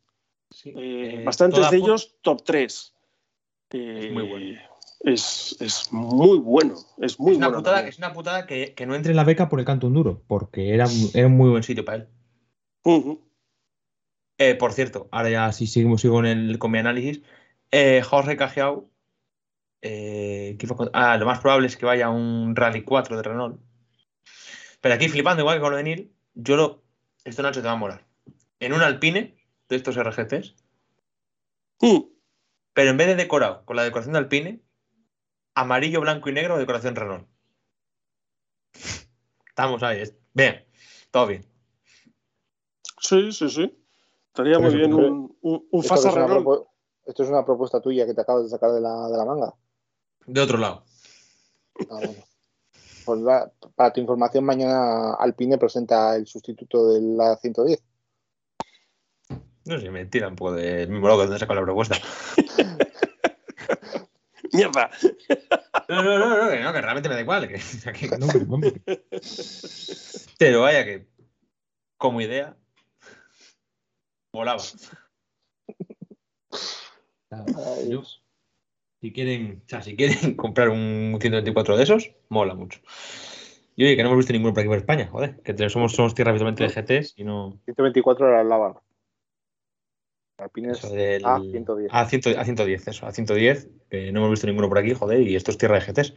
bastantes de ellos top 3. es muy bueno. Es, muy bueno. Es, muy una putada, es una putada que, no entre en la beca por el canto duro, porque era, era un muy buen sitio para él. Eh, por cierto, ahora ya sí seguimos sigo con, el, con mi análisis. Eh, Jorge Cajiao, eh, ah, lo más probable es que vaya a un Rally 4 de Renault. Pero aquí flipando, igual que con lo de Neil, yo lo. Esto Nacho te va a molar. En un Alpine de estos RGTs. Pero en vez de decorado con la decoración de Alpine, amarillo, blanco y negro, decoración Renault. Estamos ahí. Bien, todo bien. Sí, sí, sí. Estaría muy bien un, un, Fasa Renault. Esto es una propuesta tuya que te acabas de sacar de la, de la manga. De otro lado. Ah, bueno. Pues para tu información, mañana Alpine presenta el sustituto de la 110. No sé, me tira un poco de mismo loco donde saco la propuesta. Mierda. No, no, no, no, que, no, que realmente me da igual. Que, Pero vaya que, como idea, volaba. Si quieren, o sea, si quieren comprar un 124 de esos, mola mucho. Y oye, que no hemos visto ninguno por aquí por España, joder, que somos, somos tierra habitualmente de GTs y no. 124 era el lava. Alpines a 110. A, 110, eso, a 110. Que no hemos visto ninguno por aquí, joder, y esto es tierra de GTs.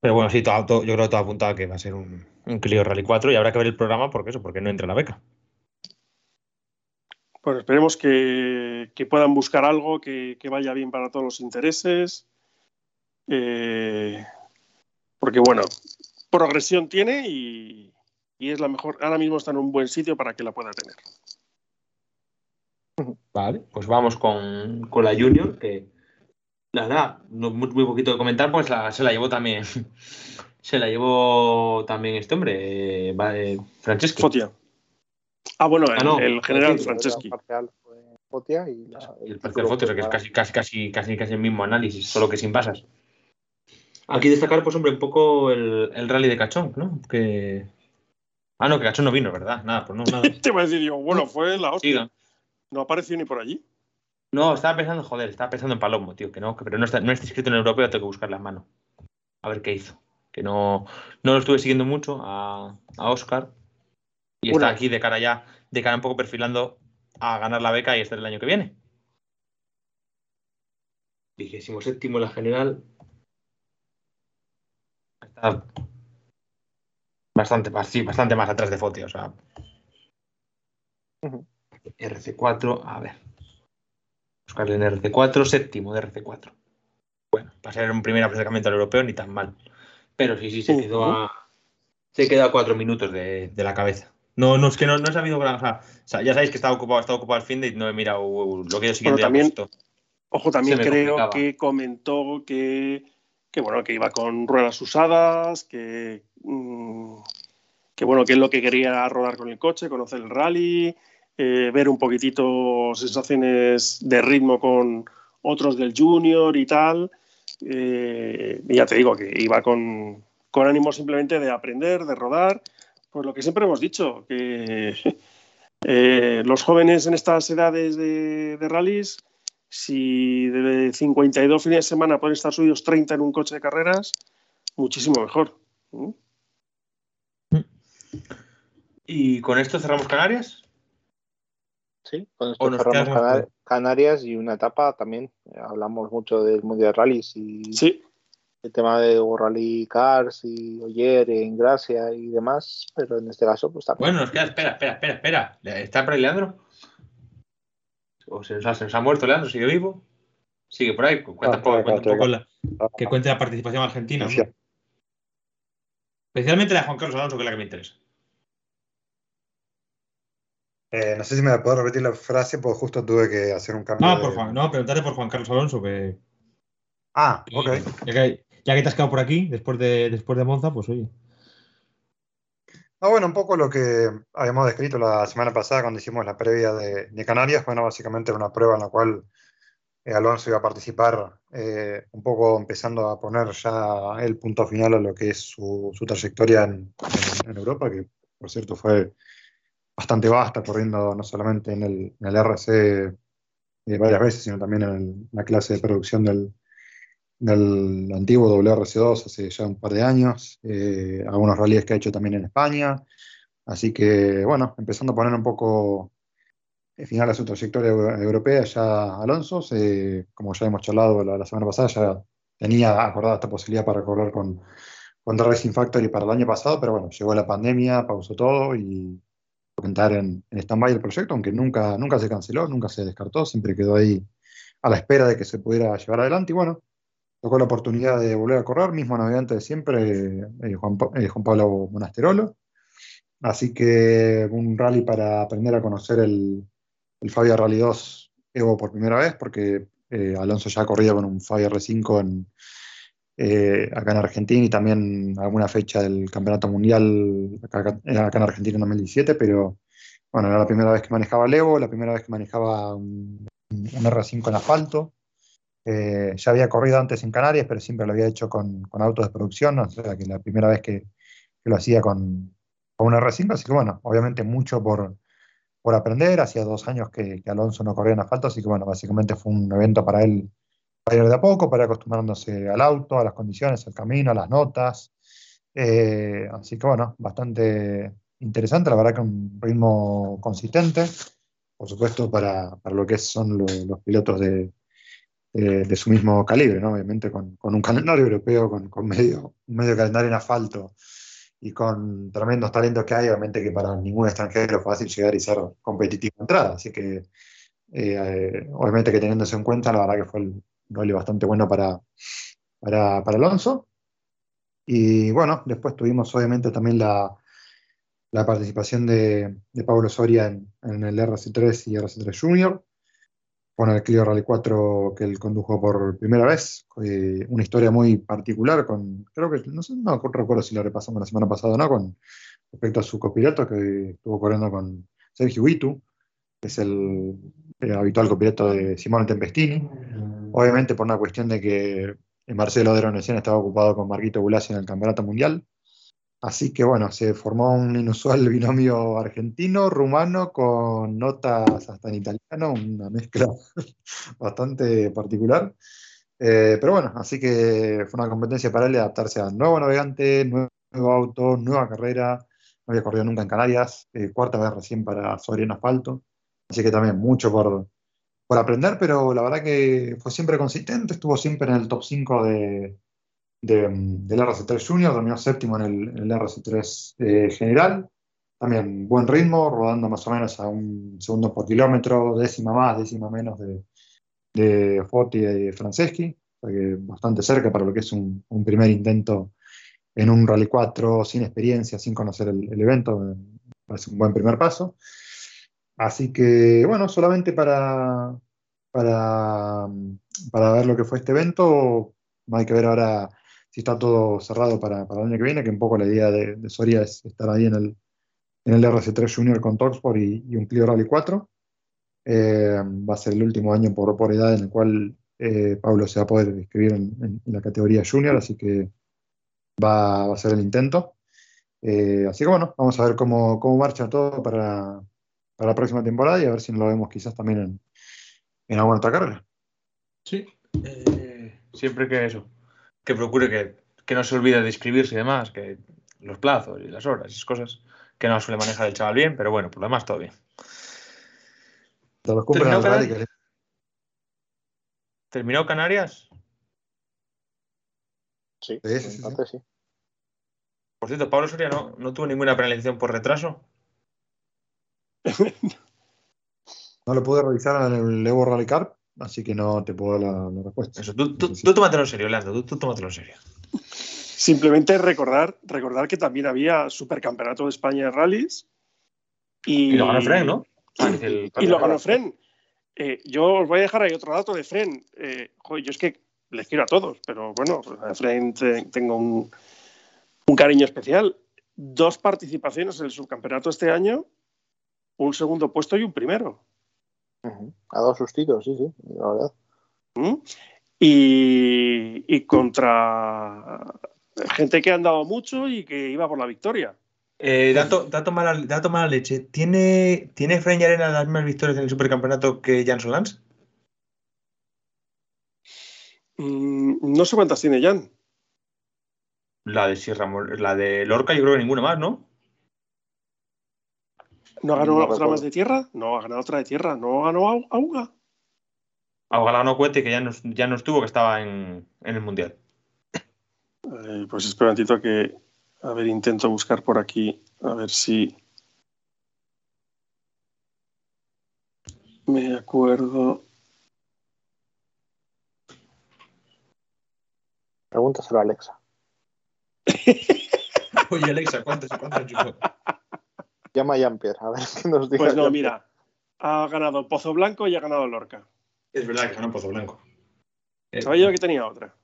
Pero bueno, sí, todo, yo creo que todo apuntado a que va a ser un, un Clio Rally 4 y habrá que ver el programa porque eso, porque no entra la beca. Pues esperemos que, puedan buscar algo que, vaya bien para todos los intereses. Eh, porque bueno, progresión tiene y, es la mejor. Ahora mismo está en un buen sitio para que la pueda tener. Vale, pues vamos con, la Junior, que la verdad, muy, muy poquito de comentar, pues se la llevó también. se la llevó también este hombre, eh, Francesco. Fotia. Ah, bueno, ah, el, general Franceschi. y, el parcial Fotia, que es casi, casi, casi, casi, casi el mismo análisis, solo que sin pasas. Aquí destacar, pues, hombre, un poco el, rally de Cachón, ¿no? Que. Ah, no, que Cachón no vino, ¿verdad? Nada, pues no, nada. Te voy a decir yo, bueno, fue la hostia. No apareció ni por allí. No, estaba pensando, joder, estaba pensando en Palomo, tío, que no, pero no está, no está inscrito en el europeo, tengo que buscarle a mano. A ver qué hizo. Que no, no lo estuve siguiendo mucho a, a Oscar, y está aquí de cara ya, de cara un poco perfilando a ganar la beca y estar el año que viene. Vigésimo séptimo la general. Está bastante, bastante más atrás de Foti, o sea. RC4, a ver. Buscarle en RC4, séptimo de RC4. Bueno, para ser un primer acercamiento al europeo ni tan mal. Pero sí, sí, se quedó a, se quedó a cuatro minutos de la cabeza. No, no, es que no, no he sabido. O sea, ya sabéis que estaba ocupado, estaba ocupado el fin de y no he mirado lo que yo siguiendo también, Ojo, también creo que comentó que, que, bueno, que iba con ruedas usadas, que, mm, que bueno, que es lo que quería rodar con el coche, conocer el rally, eh, ver un poquitito sensaciones de ritmo con otros del junior y tal. Eh, y ya te digo que iba con, con ánimo simplemente de aprender, de rodar pues lo que siempre hemos dicho, que eh, los jóvenes en estas edades de, de rallies, si de 52 fines de semana pueden estar subidos 30 en un coche de carreras, muchísimo mejor. ¿Y con esto cerramos Canarias? Sí, con esto cerramos Canarias y una etapa también. Hablamos mucho del Mundial de Rallys y sí el tema de Rally Cars y Oyer en Gracia y demás, pero en este caso, pues también. Bueno, nos queda, espera, espera, espera, espera. ¿Está por ahí Leandro? ¿O se nos, ha, muerto Leandro? ¿Sigue vivo? Sigue por ahí. Cuenta, ah, poco, cuenta un poco la, que cuente la participación argentina. Especialmente la de Juan Carlos Alonso, que es la que me interesa. Eh, no sé si me puedo repetir la frase, porque justo tuve que hacer un cambio. No, de- por Juan, no, preguntarle por Juan Carlos Alonso, que Ah, ok. ya que, ya que te has quedado por aquí, después de, después de Monza, pues oye. Ah, bueno, un poco lo que habíamos descrito la semana pasada cuando hicimos la previa de, Canarias. Bueno, básicamente era una prueba en la cual eh, Alonso iba a participar, eh, un poco empezando a poner ya el punto final a lo que es su, trayectoria en, Europa, que por cierto fue bastante vasta, corriendo no solamente en el, en RC eh, varias veces, sino también en el- la clase de producción del, del antiguo WRC2 hace ya un par de años, eh, algunos rallies que ha hecho también en España. Así que, bueno, empezando a poner un poco eh, final a su trayectoria euro- europea, ya Alonso, se- como ya hemos charlado la, la semana pasada, ya tenía acordada esta posibilidad para correr con, con The Racing Factory para el año pasado, pero bueno, llegó la pandemia, pausó todo y entrar en, en stand-by el proyecto, aunque nunca, nunca se canceló, nunca se descartó, siempre quedó ahí a la espera de que se pudiera llevar adelante y bueno, tocó la oportunidad de volver a correr, mismo navegante de siempre, eh, eh, Juan Pablo Monasterolo. Así que un rally para aprender a conocer el, el Fabia Rally 2 Evo por primera vez, porque eh, Alonso ya corrido con un Fabia R5 en, eh, acá en Argentina y también alguna fecha del Campeonato Mundial acá, en Argentina en 2017, pero bueno, era la primera vez que manejaba el Evo, la primera vez que manejaba un R5 en asfalto. Eh, ya había corrido antes en Canarias, pero siempre lo había hecho con, autos de producción, o sea que la primera vez que, lo hacía con, con un R5, así que bueno, obviamente mucho por, por aprender, hacía dos años que, Alonso no corría en asfalto, así que bueno, básicamente fue un evento para él para ir de a poco, para ir acostumbrándose al auto, a las condiciones, al camino, a las notas, Eh, así que bueno, bastante interesante, la verdad que un ritmo consistente, por supuesto para, para lo que son lo- los pilotos de, de, de su mismo calibre, ¿no? Obviamente con, con un calendario europeo, con, con medio, medio calendario en asfalto y con tremendos talentos que hay, obviamente que para ningún extranjero es fácil llegar y ser competitivo de entrada. Así que, eh, eh, obviamente que teniendo eso en cuenta, la verdad que fue un rally bastante bueno para, para, para Alonso. Y bueno, después tuvimos obviamente también la, la participación de, de Pablo Soria en, en el RC3 y RC3 Junior con el Clio Rally 4 que él condujo por primera vez. eh, una historia muy particular con, creo que, no sé, no recuerdo si lo repasamos la semana pasada o no, con respecto a su copiloto que estuvo corriendo con Sergio Itu, que es el, eh, habitual copiloto de Simone Tempestini. Obviamente por una cuestión de que Marcelo de Ronesian estaba ocupado con Marquito Bulasi en el Campeonato Mundial. Así que bueno, se formó un inusual binomio argentino-rumano con notas hasta en italiano, una mezcla bastante particular. Eh, pero bueno, así que fue una competencia para él adaptarse a nuevo navegante, nuevo, auto, nueva carrera. No había corrido nunca en Canarias, eh, cuarta vez recién para Soria en asfalto. Así que también mucho por, por aprender, pero la verdad que fue siempre consistente, estuvo siempre en el top 5 de, de, del RC3 Junior, terminó séptimo en el, en el RC3 eh, general. También buen ritmo, rodando más o menos a un segundo por kilómetro, décima más, décima menos de, de Foti y de Franceschi, bastante cerca para lo que es un, un primer intento en un Rally 4 sin experiencia, sin conocer el, el evento, es un buen primer paso. Así que, bueno, solamente para, para, para ver lo que fue este evento, hay que ver ahora si está todo cerrado para, para el año que viene, que un poco la idea de, de Soria es estar ahí en el, en el RC3 Junior con Toxport y, y un Clio Rally 4. Eh, va a ser el último año por, por edad en el cual eh, Pablo se va a poder inscribir en, en- en la categoría Junior, así que va, va a ser el intento. Eh, así que bueno, vamos a ver cómo, cómo marcha todo para, para la próxima temporada y a ver si lo vemos quizás también en, en alguna otra carrera. Sí. eh, siempre que eso. Que procure que, que no se olvide de inscribirse y demás, que los plazos y las horas, esas cosas que no suele manejar el chaval bien, pero bueno, por lo demás todo bien. Te los Terminó al Canarias. que- ¿Terminó Canarias? Sí, Sí, sí, sí. Por cierto, Pablo Soria no, no tuvo ninguna penalización por retraso. No lo pude revisar en el Evo Rally Car, así que no te puedo dar la, la respuesta. Eso, tú, tú, tú tómatelo en serio, Leandro, tú, tú tómatelo en serio. Simplemente recordar, recordar que también había Supercampeonato de España de rallies. Y, Y lo ganó Fren, ¿no? y lo ganó Fren. Eh, yo os voy a dejar ahí otro dato de Fren. Eh, joder, yo es que les quiero a todos, pero bueno, a Fren te- tengo un, un cariño especial. Dos participaciones en el subcampeonato este año, un segundo puesto y un primero. Ujú. Ha dado sustitos, sí, sí, la verdad. ¿Mm? Y, y contra gente que ha andado mucho y que iba por la victoria. Eh, dato, dato, mala, dato mala leche. ¿Tiene, ¿Tiene Fren y Arena las mismas victorias en el supercampeonato que Jan Solans? Mm, no sé cuántas tiene Jan. La de Sierra la de Lorca, yo creo que ninguna más, ¿no? ¿No ha ganado No otra más de tierra? No, ha ganado otra de tierra. ¿No ganó Au- Auga? Ojalá ganó Cuete, que ya no, ya no estuvo, que estaba en, en el Mundial. Eh, pues espera un momentito que. A ver, intento buscar por aquí. A ver si. Me acuerdo. Pregúntaselo a Alexa. Oye, Alexa, ¿cuántos cuántos? Llama a Jean-Pierre, a ver qué nos dice. Pues no, mira. Ha ganado Pozo Blanco y ha ganado Lorca. Es verdad que ganó Pozo Blanco. Sabía yo que tenía otra.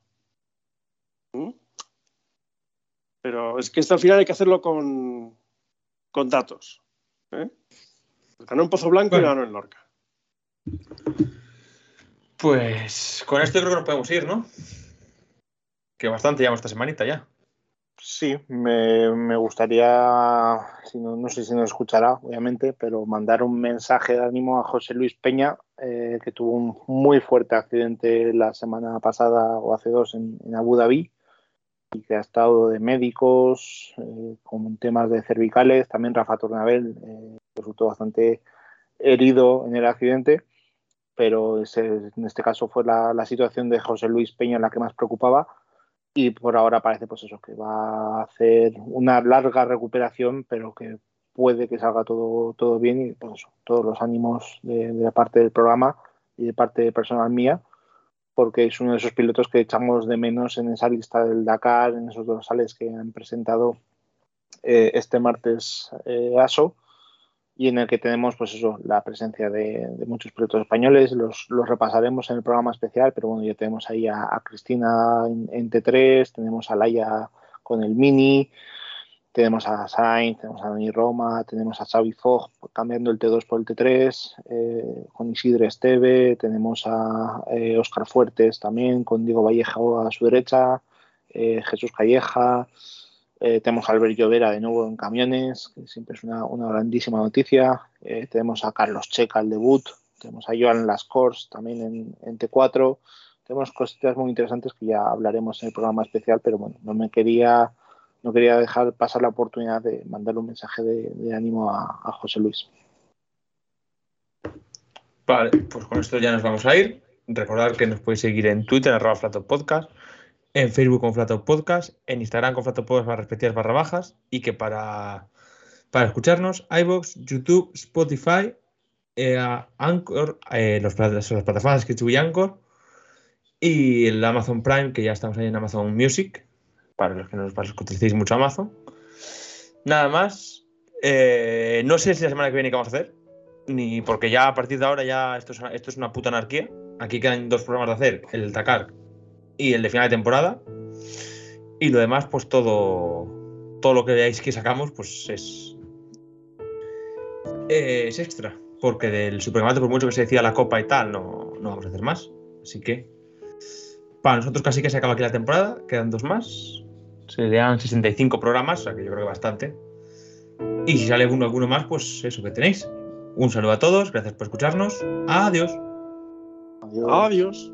¿Mm? Pero es que esto al final hay que hacerlo con, con datos. ¿eh? Ganó en Pozo Blanco Bueno. y ganó en Lorca. Pues con esto yo creo que nos podemos ir, ¿no? Que bastante llevamos esta semanita ya. Sí, me, gustaría, si no, sé si nos escuchará, obviamente, pero mandar un mensaje de ánimo a José Luis Peña, eh, que tuvo un muy fuerte accidente la semana pasada o hace dos en, en Abu Dhabi y que ha estado de médicos eh, con temas de cervicales. También Rafa Tornabel eh, resultó bastante herido en el accidente, pero ese- en este caso fue la, la situación de José Luis Peña la que más preocupaba y por ahora parece pues eso que va a hacer una larga recuperación pero que puede que salga todo todo bien y pues eso, todos los ánimos de, la parte del programa y de parte personal mía porque es uno de esos pilotos que echamos de menos en esa lista del Dakar en esos dorsales que han presentado eh, este martes eh, ASO y en el que tenemos pues eso la presencia de, muchos pilotos españoles. Los, los repasaremos en el programa especial pero bueno ya tenemos ahí a, Cristina en, en T3 tenemos a Laia con el Mini tenemos a Sainz tenemos a Dani Roma tenemos a Xavi Fogg cambiando el T2 por el T3 eh, con Isidre Esteve tenemos a eh, Oscar Fuertes también con Diego Vallejo a su derecha eh, Jesús Calleja eh, tenemos a Albert Llovera de nuevo en camiones, que siempre es una, grandísima noticia. Eh, tenemos a Carlos Checa al debut. Tenemos a Joan Lascors también en, en T4. Tenemos cositas muy interesantes que ya hablaremos en el programa especial, pero bueno, no me quería, no quería dejar pasar la oportunidad de mandarle un mensaje de, ánimo a, José Luis. Vale, pues con esto ya nos vamos a ir. Recordad que nos podéis seguir en Twitter, arroba Flato en Facebook con Flato Podcast, en Instagram con Flato Podcast barra respectivas barra bajas y que para, para escucharnos, iVoox, YouTube, Spotify, eh, Anchor, eh, los, las plataformas que y Anchor y el Amazon Prime, que ya estamos ahí en Amazon Music, para los que, nos, para los que utilicéis mucho Amazon. Nada más. Eh, no sé si la semana que viene qué vamos a hacer ni porque ya a partir de ahora ya esto es, esto es una puta anarquía. Aquí quedan dos programas de hacer, el Dakar y el de final de temporada. Y lo demás, pues todo, todo lo que veáis que sacamos, pues es, es extra. Porque del supercampeonato, por mucho que se decía la copa y tal, no, no vamos a hacer más. Así que para nosotros casi que se acaba aquí la temporada, quedan dos más. Serían 65 programas, o sea que yo creo que bastante. Y si sale uno alguno más, pues eso que tenéis. Un saludo a todos, gracias por escucharnos. Adiós. Adiós. Adiós.